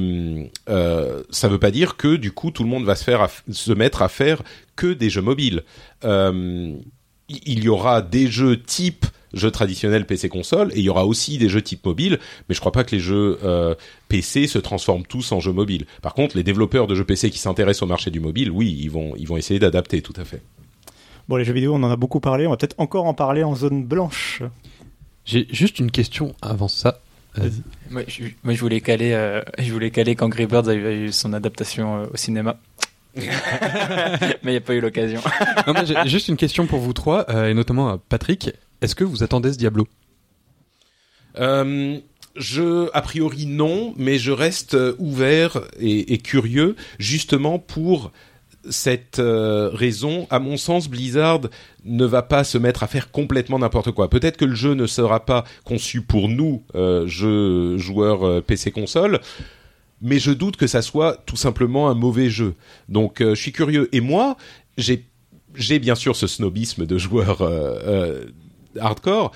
[SPEAKER 5] euh, ça veut pas dire que du coup tout le monde va se faire à f- se mettre à faire que des jeux mobiles. Euh, il il y aura des jeux type jeux traditionnels PC console et il y aura aussi des jeux type mobile, mais je crois pas que les jeux euh, PC se transforment tous en jeux mobiles. Par contre, les développeurs de jeux PC qui s'intéressent au marché du mobile, oui, ils vont ils vont essayer d'adapter tout à fait.
[SPEAKER 2] Bon, les jeux vidéo, on en a beaucoup parlé. On va peut-être encore en parler en zone blanche.
[SPEAKER 3] J'ai juste une question avant ça. Euh,
[SPEAKER 4] Moi, je, moi, je voulais caler, euh, je voulais caler quand Grey Birds a eu, a eu son adaptation euh, au cinéma. Mais il n'y a pas eu l'occasion.
[SPEAKER 3] non, moi, j'ai juste une question pour vous trois, euh, et notamment à Patrick. Est-ce que vous attendez ce Diablo?
[SPEAKER 5] Euh, je, a priori non, mais je reste ouvert et, et curieux justement pour cette euh, raison, à mon sens, Blizzard ne va pas se mettre à faire complètement n'importe quoi. Peut-être que le jeu ne sera pas conçu pour nous, euh, jeux, joueurs euh, PC console, mais je doute que ça soit tout simplement un mauvais jeu. Donc je suis curieux. Et moi, j'ai bien sûr ce snobisme de joueur hardcore,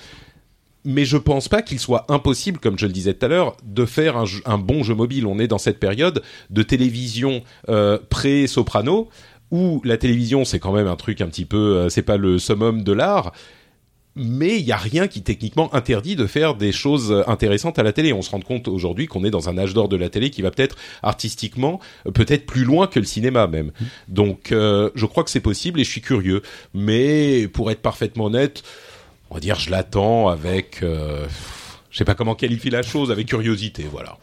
[SPEAKER 5] mais je pense pas qu'il soit impossible, comme je le disais tout à l'heure, de faire un, bon jeu mobile. On est dans cette période de télévision euh, pré-soprano, où la télévision c'est quand même un truc un petit peu, euh, c'est pas le summum de l'art. Mais il y a rien qui techniquement interdit de faire des choses euh, intéressantes à la télé. On se rend compte aujourd'hui qu'on est dans un âge d'or de la télé qui va peut-être artistiquement euh, peut-être plus loin que le cinéma même. Donc euh, je crois que c'est possible et je suis curieux. Mais pour être parfaitement honnête, on va dire je l'attends avec euh, je sais pas comment qualifier la chose avec curiosité voilà.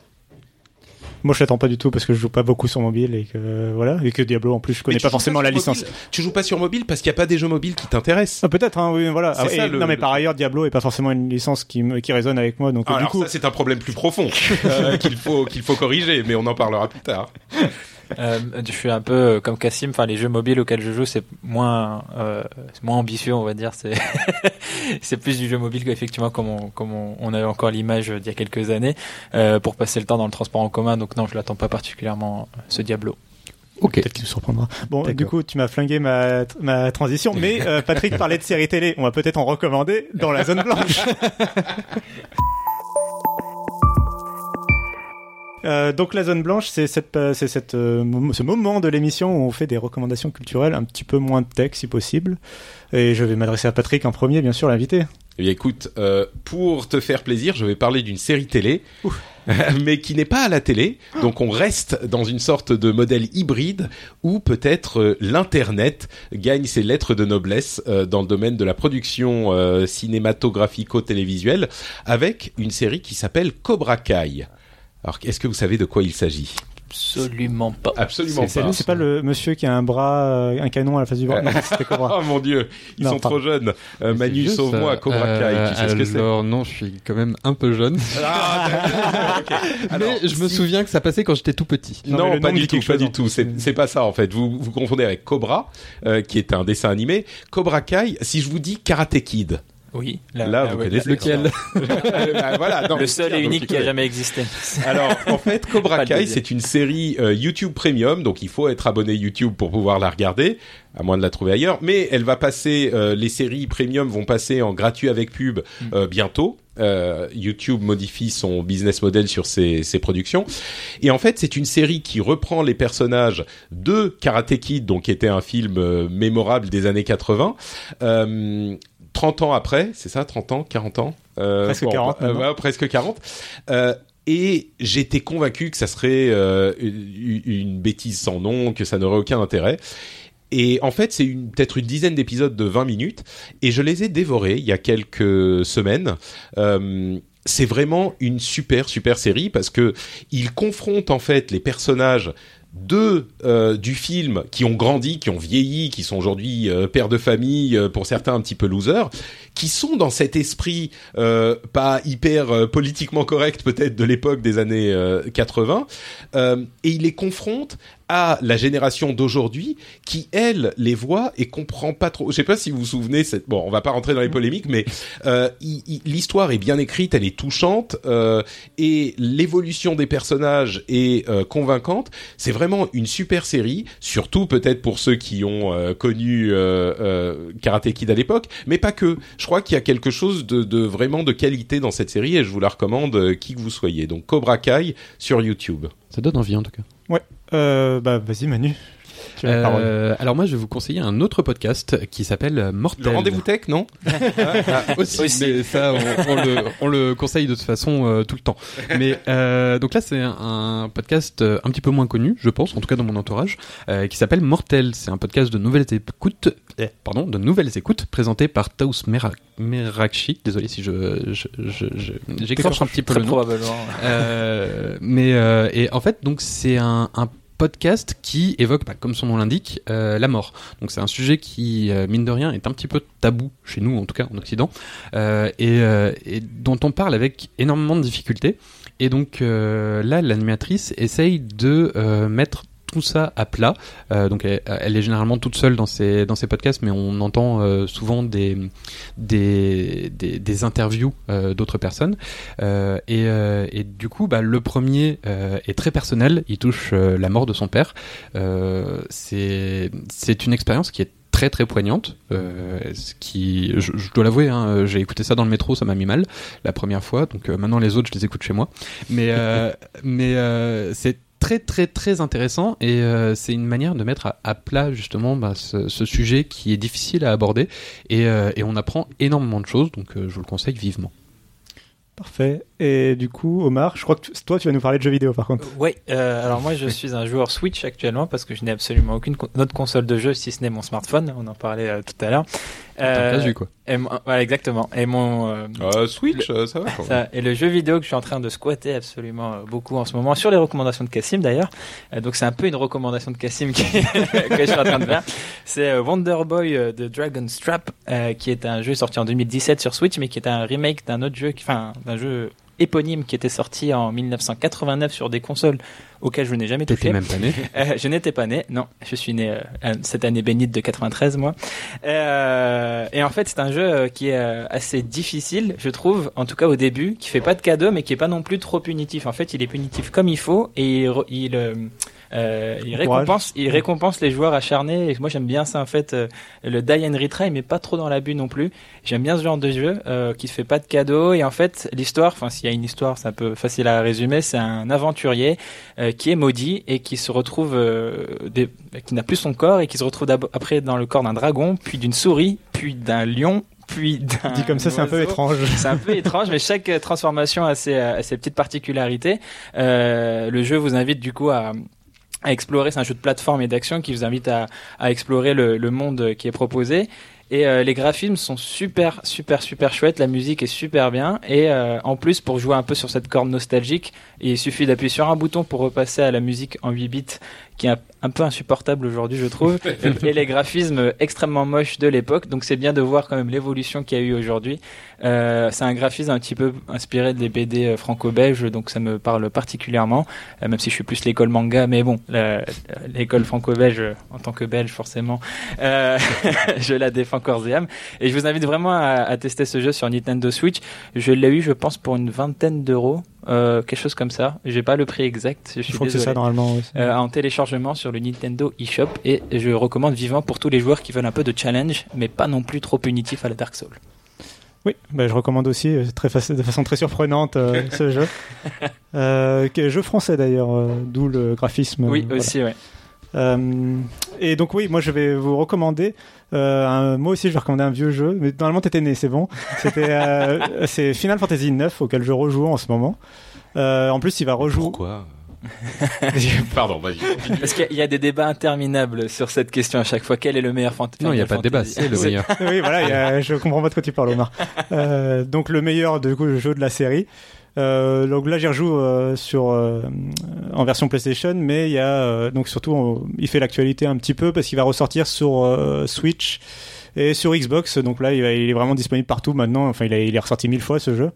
[SPEAKER 2] Moi, je l'attends pas du tout parce que je joue pas beaucoup sur mobile et que voilà et que Diablo en plus je connais pas forcément la licence.
[SPEAKER 5] Tu joues pas sur mobile parce qu'il y a pas des jeux mobiles qui t'intéressent.
[SPEAKER 2] Ah, peut-être, hein, oui, voilà. Ah,
[SPEAKER 5] ça,
[SPEAKER 2] et-
[SPEAKER 5] le-
[SPEAKER 2] non, mais
[SPEAKER 5] le-
[SPEAKER 2] par ailleurs, Diablo est pas forcément une licence qui, me, qui résonne avec moi, donc
[SPEAKER 5] Alors
[SPEAKER 2] coup,
[SPEAKER 5] ça c'est un problème plus profond euh, qu'il faut qu'il faut corriger, mais on en parlera plus tard.
[SPEAKER 4] Euh, je suis un peu euh, comme Cassim. Enfin, les jeux mobiles auxquels je joue, c'est moins, euh, c'est moins ambitieux, on va dire. C'est, c'est plus du jeu mobile qu'effectivement comme on, comme on, on avait encore l'image d'il y a quelques années euh, pour passer le temps dans le transport en commun. Donc non, je l'attends pas particulièrement ce Diablo.
[SPEAKER 3] Ok.
[SPEAKER 2] peut-être qu'il nous surprendra. Bon,
[SPEAKER 3] D'accord.
[SPEAKER 2] du coup, tu m'as flingué ma, ma transition, mais euh, Patrick parlait de séries télé. On va peut-être en recommander dans la zone blanche. Euh, donc la zone blanche, c'est cette, euh, cette, euh, ce moment de l'émission où on fait des recommandations culturelles, un petit peu moins de texte si possible. Et je vais m'adresser à Patrick en premier, bien sûr, l'invité.
[SPEAKER 5] Eh bien, écoute, euh, pour te faire plaisir, je vais parler d'une série télé, mais qui n'est pas à la télé. Donc, on reste dans une sorte de modèle hybride où peut-être euh, l'internet gagne ses lettres de noblesse euh, dans le domaine de la production cinématographico-télévisuelle avec une série qui s'appelle Cobra Kai. Alors, est-ce que vous savez de quoi il s'agit?
[SPEAKER 4] Absolument pas.
[SPEAKER 5] Absolument
[SPEAKER 2] C'est
[SPEAKER 5] pas.
[SPEAKER 2] c'est pas le monsieur qui a un bras, euh, un canon à la face du bras. Non, c'était Cobra.
[SPEAKER 5] Oh mon dieu, ils
[SPEAKER 2] Non,
[SPEAKER 5] sont
[SPEAKER 2] pardon.
[SPEAKER 5] trop jeunes. Euh, Manu, sauve-moi,
[SPEAKER 3] euh,
[SPEAKER 5] Cobra Kai. Tu sais ce que c'est?
[SPEAKER 3] Alors non, je suis quand même un peu jeune.
[SPEAKER 5] Ah. Alors,
[SPEAKER 3] mais je me
[SPEAKER 5] si-
[SPEAKER 3] souviens que ça passait quand j'étais tout petit.
[SPEAKER 2] Non,
[SPEAKER 5] pas du tout, pas du
[SPEAKER 2] en
[SPEAKER 5] tout. C'est c'est pas ça en fait. Vous vous confondez avec Cobra, euh, qui est un dessin animé. Cobra Kai. Si je vous dis Karate Kid,
[SPEAKER 4] Oui.
[SPEAKER 5] là, vous
[SPEAKER 4] ouais,
[SPEAKER 5] connaissez
[SPEAKER 3] Lequel
[SPEAKER 5] Bah, voilà. non,
[SPEAKER 4] Le
[SPEAKER 5] mais
[SPEAKER 4] seul et unique qui a jamais existé.
[SPEAKER 5] Alors, en fait, Cobra Kai, c'est une série euh, YouTube Premium, donc il faut être abonné YouTube pour pouvoir la regarder, à moins de la trouver ailleurs. Mais elle va passer, euh, les séries Premium vont passer en gratuit avec pub euh, bientôt. Euh, YouTube modifie son business model sur ses, ses productions. Et en fait, c'est une série qui reprend les personnages de Karate Kid, donc qui était un film euh, mémorable des années 80. Euh, 30 ans après, c'est ça 30 ans 40 ans Euh,
[SPEAKER 2] Presque 40
[SPEAKER 5] euh, ouais, presque 40. Euh, et j'étais convaincu que ça serait une, une bêtise sans nom, que ça n'aurait aucun intérêt. Et en fait, c'est peut-être une dizaine d'épisodes de 20 minutes, et je les ai dévorés il y a quelques semaines. Euh, c'est vraiment une super super série parce que il confronte en fait les personnages de euh, du film qui ont grandi, qui ont vieilli, qui sont aujourd'hui euh, pères de famille, euh, pour certains un petit peu losers, qui sont dans cet esprit euh, pas hyper euh, politiquement correct peut-être de l'époque des années euh, 80, euh, et il les confronte à la génération d'aujourd'hui qui elle les voit et comprend pas trop. Je sais pas si vous vous souvenez cette. Bon, on va pas rentrer dans les polémiques, mais euh, l'histoire est bien écrite, elle est touchante euh, et l'évolution des personnages est euh, convaincante. C'est vraiment une super série, surtout peut-être pour ceux qui ont euh, connu Karate Kid à l'époque, mais pas que. Crois qu'il y a quelque chose de, de vraiment de qualité dans cette série et je vous la recommande euh, qui que vous soyez. Donc Cobra Kai sur YouTube.
[SPEAKER 3] Ça donne envie en tout cas.
[SPEAKER 2] Euh, bah, vas-y, Manu. Tu.
[SPEAKER 3] Euh, alors moi, je vais vous conseiller un autre podcast qui s'appelle Mortel.
[SPEAKER 5] Le rendez-vous tech, non
[SPEAKER 3] aussi,
[SPEAKER 4] Aussi.
[SPEAKER 3] mais ça, on, on le, on le conseille de toute façon euh, tout le temps. Mais euh, donc là, c'est un, un podcast un petit peu moins connu, je pense, en tout cas dans mon entourage, euh, qui s'appelle Mortel. C'est un podcast de nouvelles écoutes, eh, pardon, de nouvelles écoutes, présenté par Taous Mera- Merakchi. Désolé si je, je, je, je- j'écorche un petit peu le nom.
[SPEAKER 4] probablement.
[SPEAKER 3] Euh, mais euh, et en fait donc c'est un, un podcast qui évoque, bah, comme son nom l'indique, euh, la mort. Donc c'est un sujet qui, euh, mine de rien, est un petit peu tabou chez nous, en tout cas en Occident, euh, et, dont on parle avec énormément de difficultés. Et donc là, l'animatrice essaye de mettre tout ça à plat. Euh, donc elle, est généralement toute seule dans ses dans ses podcasts, mais on entend euh, souvent des des des, interviews euh, d'autres personnes. Et, et du coup, bah, le premier est très personnel. Il touche la mort de son père. C'est une expérience qui est très très poignante ce qui je, dois l'avouer hein, j'ai écouté ça dans le métro ça m'a mis mal la première fois donc maintenant les autres je les écoute chez moi mais mais c'est très très très intéressant et euh, c'est une manière de mettre à, plat justement bah, ce, ce sujet qui est difficile à aborder et, euh, et on apprend énormément de choses donc euh, je vous le conseille vivement
[SPEAKER 2] Parfait. Et du coup, Omar, je crois que tu- toi, tu vas nous parler de jeux vidéo par contre.
[SPEAKER 4] Oui, euh, alors moi je suis un joueur Switch actuellement parce que je n'ai absolument aucune con- autre console de jeu si ce n'est mon smartphone. On en parlait euh, tout à l'heure.
[SPEAKER 3] T'as
[SPEAKER 4] Euh,
[SPEAKER 3] casu quoi
[SPEAKER 4] et mon- voilà, exactement. Et mon euh,
[SPEAKER 5] Euh, Switch, ça va quand même.
[SPEAKER 4] ça, et le jeu vidéo que je suis en train de squatter absolument euh, beaucoup en ce moment, sur les recommandations de Cassim d'ailleurs. Euh, donc c'est un peu une recommandation de Cassim que je suis en train de faire. C'est euh, Wonder Boy euh, de Dragon Strap, euh, qui est un jeu sorti en 2017 sur Switch, mais qui est un remake d'un autre jeu, enfin d'un jeu éponyme qui était sorti en 1989 sur des consoles auxquelles je n'ai jamais touché.
[SPEAKER 3] même pas né
[SPEAKER 4] Euh, je n'étais pas né, non. Je suis né euh, cette année bénite de 93, moi. Euh, et en fait, c'est un jeu euh, qui est euh, assez difficile, je trouve, en tout cas au début, qui fait pas de cadeau, mais qui est pas non plus trop punitif. En fait, il est punitif comme il faut et il, il, euh, il récompense, il récompense les joueurs acharnés. Et moi, j'aime bien ça en fait, euh, le die and retry, mais pas trop dans l'abus non plus. J'aime bien ce genre de jeu euh, qui se fait pas de cadeau. Et en fait, l'histoire, enfin, s'il y a une histoire, c'est un peu facile à résumer. C'est un aventurier euh, qui est maudit et qui se retrouve, euh, des- qui n'a plus son corps et qui se retrouve après dans le corps d'un dragon, puis d'une souris, puis d'un lion, puis d'un.
[SPEAKER 2] Dit comme ça, c'est un peu étrange.
[SPEAKER 4] C'est un peu étrange, mais chaque transformation a ses, a ses petites particularités. Euh, le jeu vous invite du coup à, à explorer. C'est un jeu de plateforme et d'action qui vous invite à, à explorer le, le monde qui est proposé. Et euh, les graphismes sont super, super, super chouettes. La musique est super bien. Et euh, en plus, pour jouer un peu sur cette corde nostalgique, il suffit d'appuyer sur un bouton pour repasser à la musique en 8 bits, qui est un, un peu insupportable aujourd'hui, je trouve. et les graphismes extrêmement moches de l'époque. Donc c'est bien de voir quand même l'évolution qu'il y a eu aujourd'hui. Euh, c'est un graphisme un petit peu inspiré des BD euh, franco-belges, donc ça me parle particulièrement, euh, même si je suis plus l'école manga, mais bon, l'école franco-belge, en tant que belge forcément, euh, je la défends corps et âme. Et je vous invite vraiment à, à tester ce jeu sur Nintendo Switch. Je l'ai eu, je pense, pour une vingtaine d'euros, euh, quelque chose comme ça. J'ai pas le prix exact, je suis
[SPEAKER 2] Je crois que c'est ça normalement. ouais.
[SPEAKER 4] Euh, en téléchargement sur le Nintendo eShop et je recommande vivement pour tous les joueurs qui veulent un peu de challenge mais pas non plus trop punitif à la Dark Souls.
[SPEAKER 2] Oui, bah, je recommande aussi euh, très de façon très surprenante euh, ce jeu. Euh, jeu français d'ailleurs, euh, d'où le graphisme.
[SPEAKER 4] oui,
[SPEAKER 2] voilà.
[SPEAKER 4] aussi, ouais.
[SPEAKER 2] Euh, et donc oui, moi je vais vous recommander. Euh, un, moi aussi, je vais recommander un vieux jeu. Mais normalement, t'étais né, c'est bon. C'était euh, c'est Final Fantasy 9 auquel je rejoue en ce moment. Euh, en plus, il va rejouer.
[SPEAKER 5] Pourquoi? Pardon, vas-y.
[SPEAKER 4] Parce qu'il y a- il y a des débats interminables sur cette question à chaque fois. Quel est le meilleur fant-
[SPEAKER 3] non il y a pas de débat
[SPEAKER 4] Fantasy
[SPEAKER 3] c'est le meilleur
[SPEAKER 2] oui, voilà, y a- je comprends pas de quoi tu parles, Omar. Euh, donc le meilleur du coup, jeu de la série. Euh, donc là, j'y rejoue euh, sur euh, en version PlayStation, mais il y a euh, donc surtout, on- il fait l'actualité un petit peu parce qu'il va ressortir sur euh, Switch et sur Xbox. Donc là, il, va- il est vraiment disponible partout maintenant. Enfin, il, a- il est ressorti mille fois ce jeu.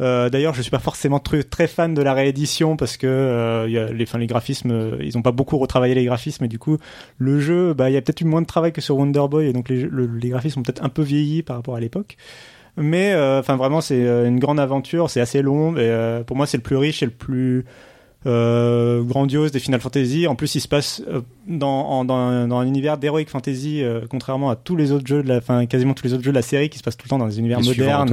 [SPEAKER 2] Euh, D'ailleurs, je suis pas forcément tr- très fan de la réédition parce que euh, il y a les, graphismes, euh, ils ont pas beaucoup retravaillé les graphismes et du coup, le jeu, bah, il y a peut-être eu moins de travail que sur Wonder Boy et donc les, le- les graphismes ont peut-être un peu vieilli par rapport à l'époque. Mais enfin vraiment, c'est une grande aventure, c'est assez long et pour moi, c'est le plus riche et le plus euh, grandiose des Final Fantasy. En plus, il se passe dans, en- dans, un- dans un univers d'heroic fantasy, euh, contrairement à tous les autres jeux de la, quasiment tous les autres jeux de la série qui se passent tout le temps dans des univers
[SPEAKER 3] Les
[SPEAKER 2] modernes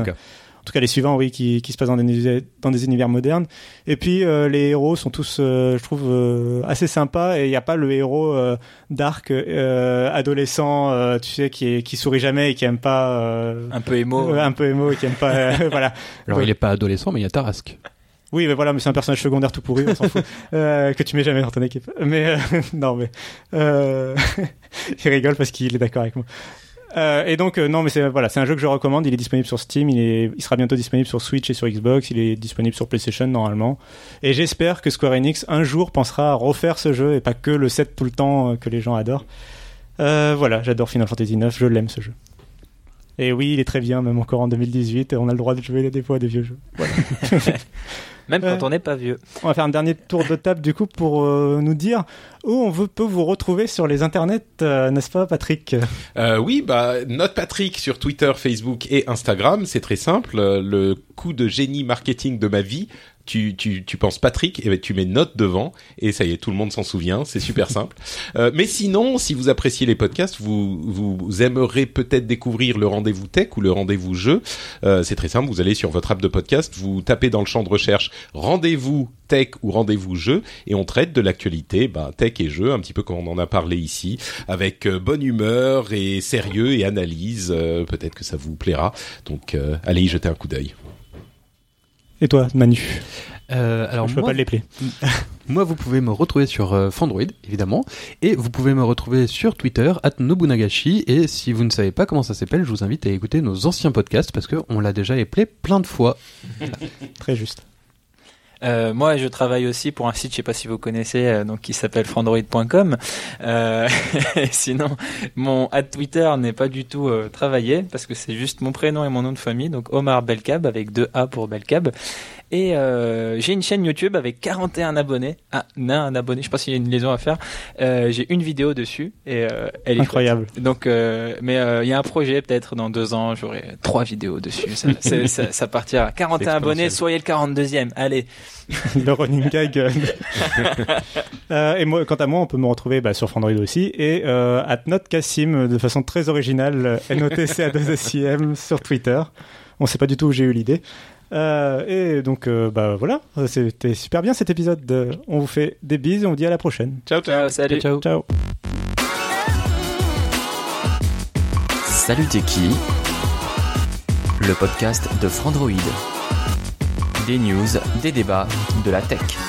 [SPEAKER 3] tout cas
[SPEAKER 2] en tout cas les suivants oui qui, qui se passent dans des, dans des univers modernes et puis euh, les héros sont tous euh, je trouve euh, assez sympas et il n'y a pas le héros euh, dark euh, adolescent euh, tu sais qui est, qui sourit jamais et qui aime pas euh,
[SPEAKER 4] Un peu émo.
[SPEAKER 2] euh, un peu émo et qui aime pas euh, voilà
[SPEAKER 3] alors
[SPEAKER 2] Ouais.
[SPEAKER 3] il est pas adolescent mais il y a Tarasque
[SPEAKER 2] oui mais voilà mais c'est un personnage secondaire tout pourri on s'en fout euh, que tu mets jamais dans ton équipe mais euh, non mais euh, il rigole parce qu'il est d'accord avec moi euh, et donc euh, non mais c'est voilà c'est un jeu que je recommande. Il est disponible sur Steam. Il est il sera bientôt disponible sur Switch et sur Xbox. Il est disponible sur PlayStation normalement. Et j'espère que Square Enix un jour pensera à refaire ce jeu et pas que le set tout le temps euh, que les gens adorent. Voilà j'adore Final Fantasy 9 je l'aime ce jeu. Et oui il est très bien même encore en 2018 et on a le droit de jouer des fois à des vieux jeux. Voilà
[SPEAKER 4] même quand on n'est pas vieux.
[SPEAKER 2] On va faire un dernier tour de table du coup pour euh, nous dire où on veut, peut vous retrouver sur les internets, euh, n'est-ce pas Patrick?
[SPEAKER 5] Euh, oui, bah note Patrick sur Twitter, Facebook et Instagram, c'est très simple. Euh, Le coup de génie marketing de ma vie, tu tu tu penses Patrick et ben tu mets note devant et ça y est, tout le monde s'en souvient. C'est super simple. Euh, mais sinon, si vous appréciez les podcasts, vous vous aimerez peut-être découvrir le rendez-vous tech ou le rendez-vous jeu. Euh, c'est très simple. Vous allez sur votre app de podcast, vous tapez dans le champ de recherche rendez-vous tech ou rendez-vous jeu et on traite de l'actualité bah, tech et jeu un petit peu comme on en a parlé ici avec euh, bonne humeur et sérieux et analyse Euh, peut-être que ça vous plaira donc euh, allez y jeter un coup d'œil
[SPEAKER 2] Et toi, Manu
[SPEAKER 3] Euh, alors
[SPEAKER 2] Je peux
[SPEAKER 3] moi,
[SPEAKER 2] pas les
[SPEAKER 3] moi, vous pouvez me retrouver sur euh, Fandroid, évidemment, et vous pouvez me retrouver sur Twitter, at Nobunagashi, et si vous ne savez pas comment ça s'appelle, je vous invite à écouter nos anciens podcasts, parce qu'on l'a déjà appelé plein de fois.
[SPEAKER 2] Très juste.
[SPEAKER 4] Euh, moi, je travaille aussi pour un site, je sais pas si vous connaissez, euh, donc qui s'appelle frandroid.com. Euh, sinon, mon ad Twitter n'est pas du tout euh, travaillé parce que c'est juste mon prénom et mon nom de famille, donc Omar Belkab avec deux A pour Belkab. Et euh, j'ai une chaîne YouTube avec 41 abonnés. Ah, non, un abonné, je sais pas s'il y a une liaison à faire. Euh, j'ai une vidéo dessus et euh, elle est
[SPEAKER 2] Incroyable.
[SPEAKER 4] donc, euh, mais euh, il y a un projet, peut-être dans deux ans, j'aurai trois vidéos dessus. Ça, ça, ça partira. 41
[SPEAKER 5] C'est
[SPEAKER 4] abonnés, soyez le 42e. Allez.
[SPEAKER 2] le running gag. euh. Et moi, quant à moi, on peut me retrouver bah, sur Fandroid aussi et euh, at @notcassim de façon très originale, euh, NOTCA2SIM sur Twitter. On sait pas du tout où j'ai eu l'idée. Euh, et donc, euh, bah voilà, c'était super bien cet épisode. On vous fait des bises et on vous dit à la prochaine.
[SPEAKER 5] ciao ciao
[SPEAKER 4] Ciao, salut.
[SPEAKER 3] Ciao.
[SPEAKER 2] Ciao.
[SPEAKER 1] Salut t'es qui? Le podcast de Frandroid. Des news, des débats, de la tech.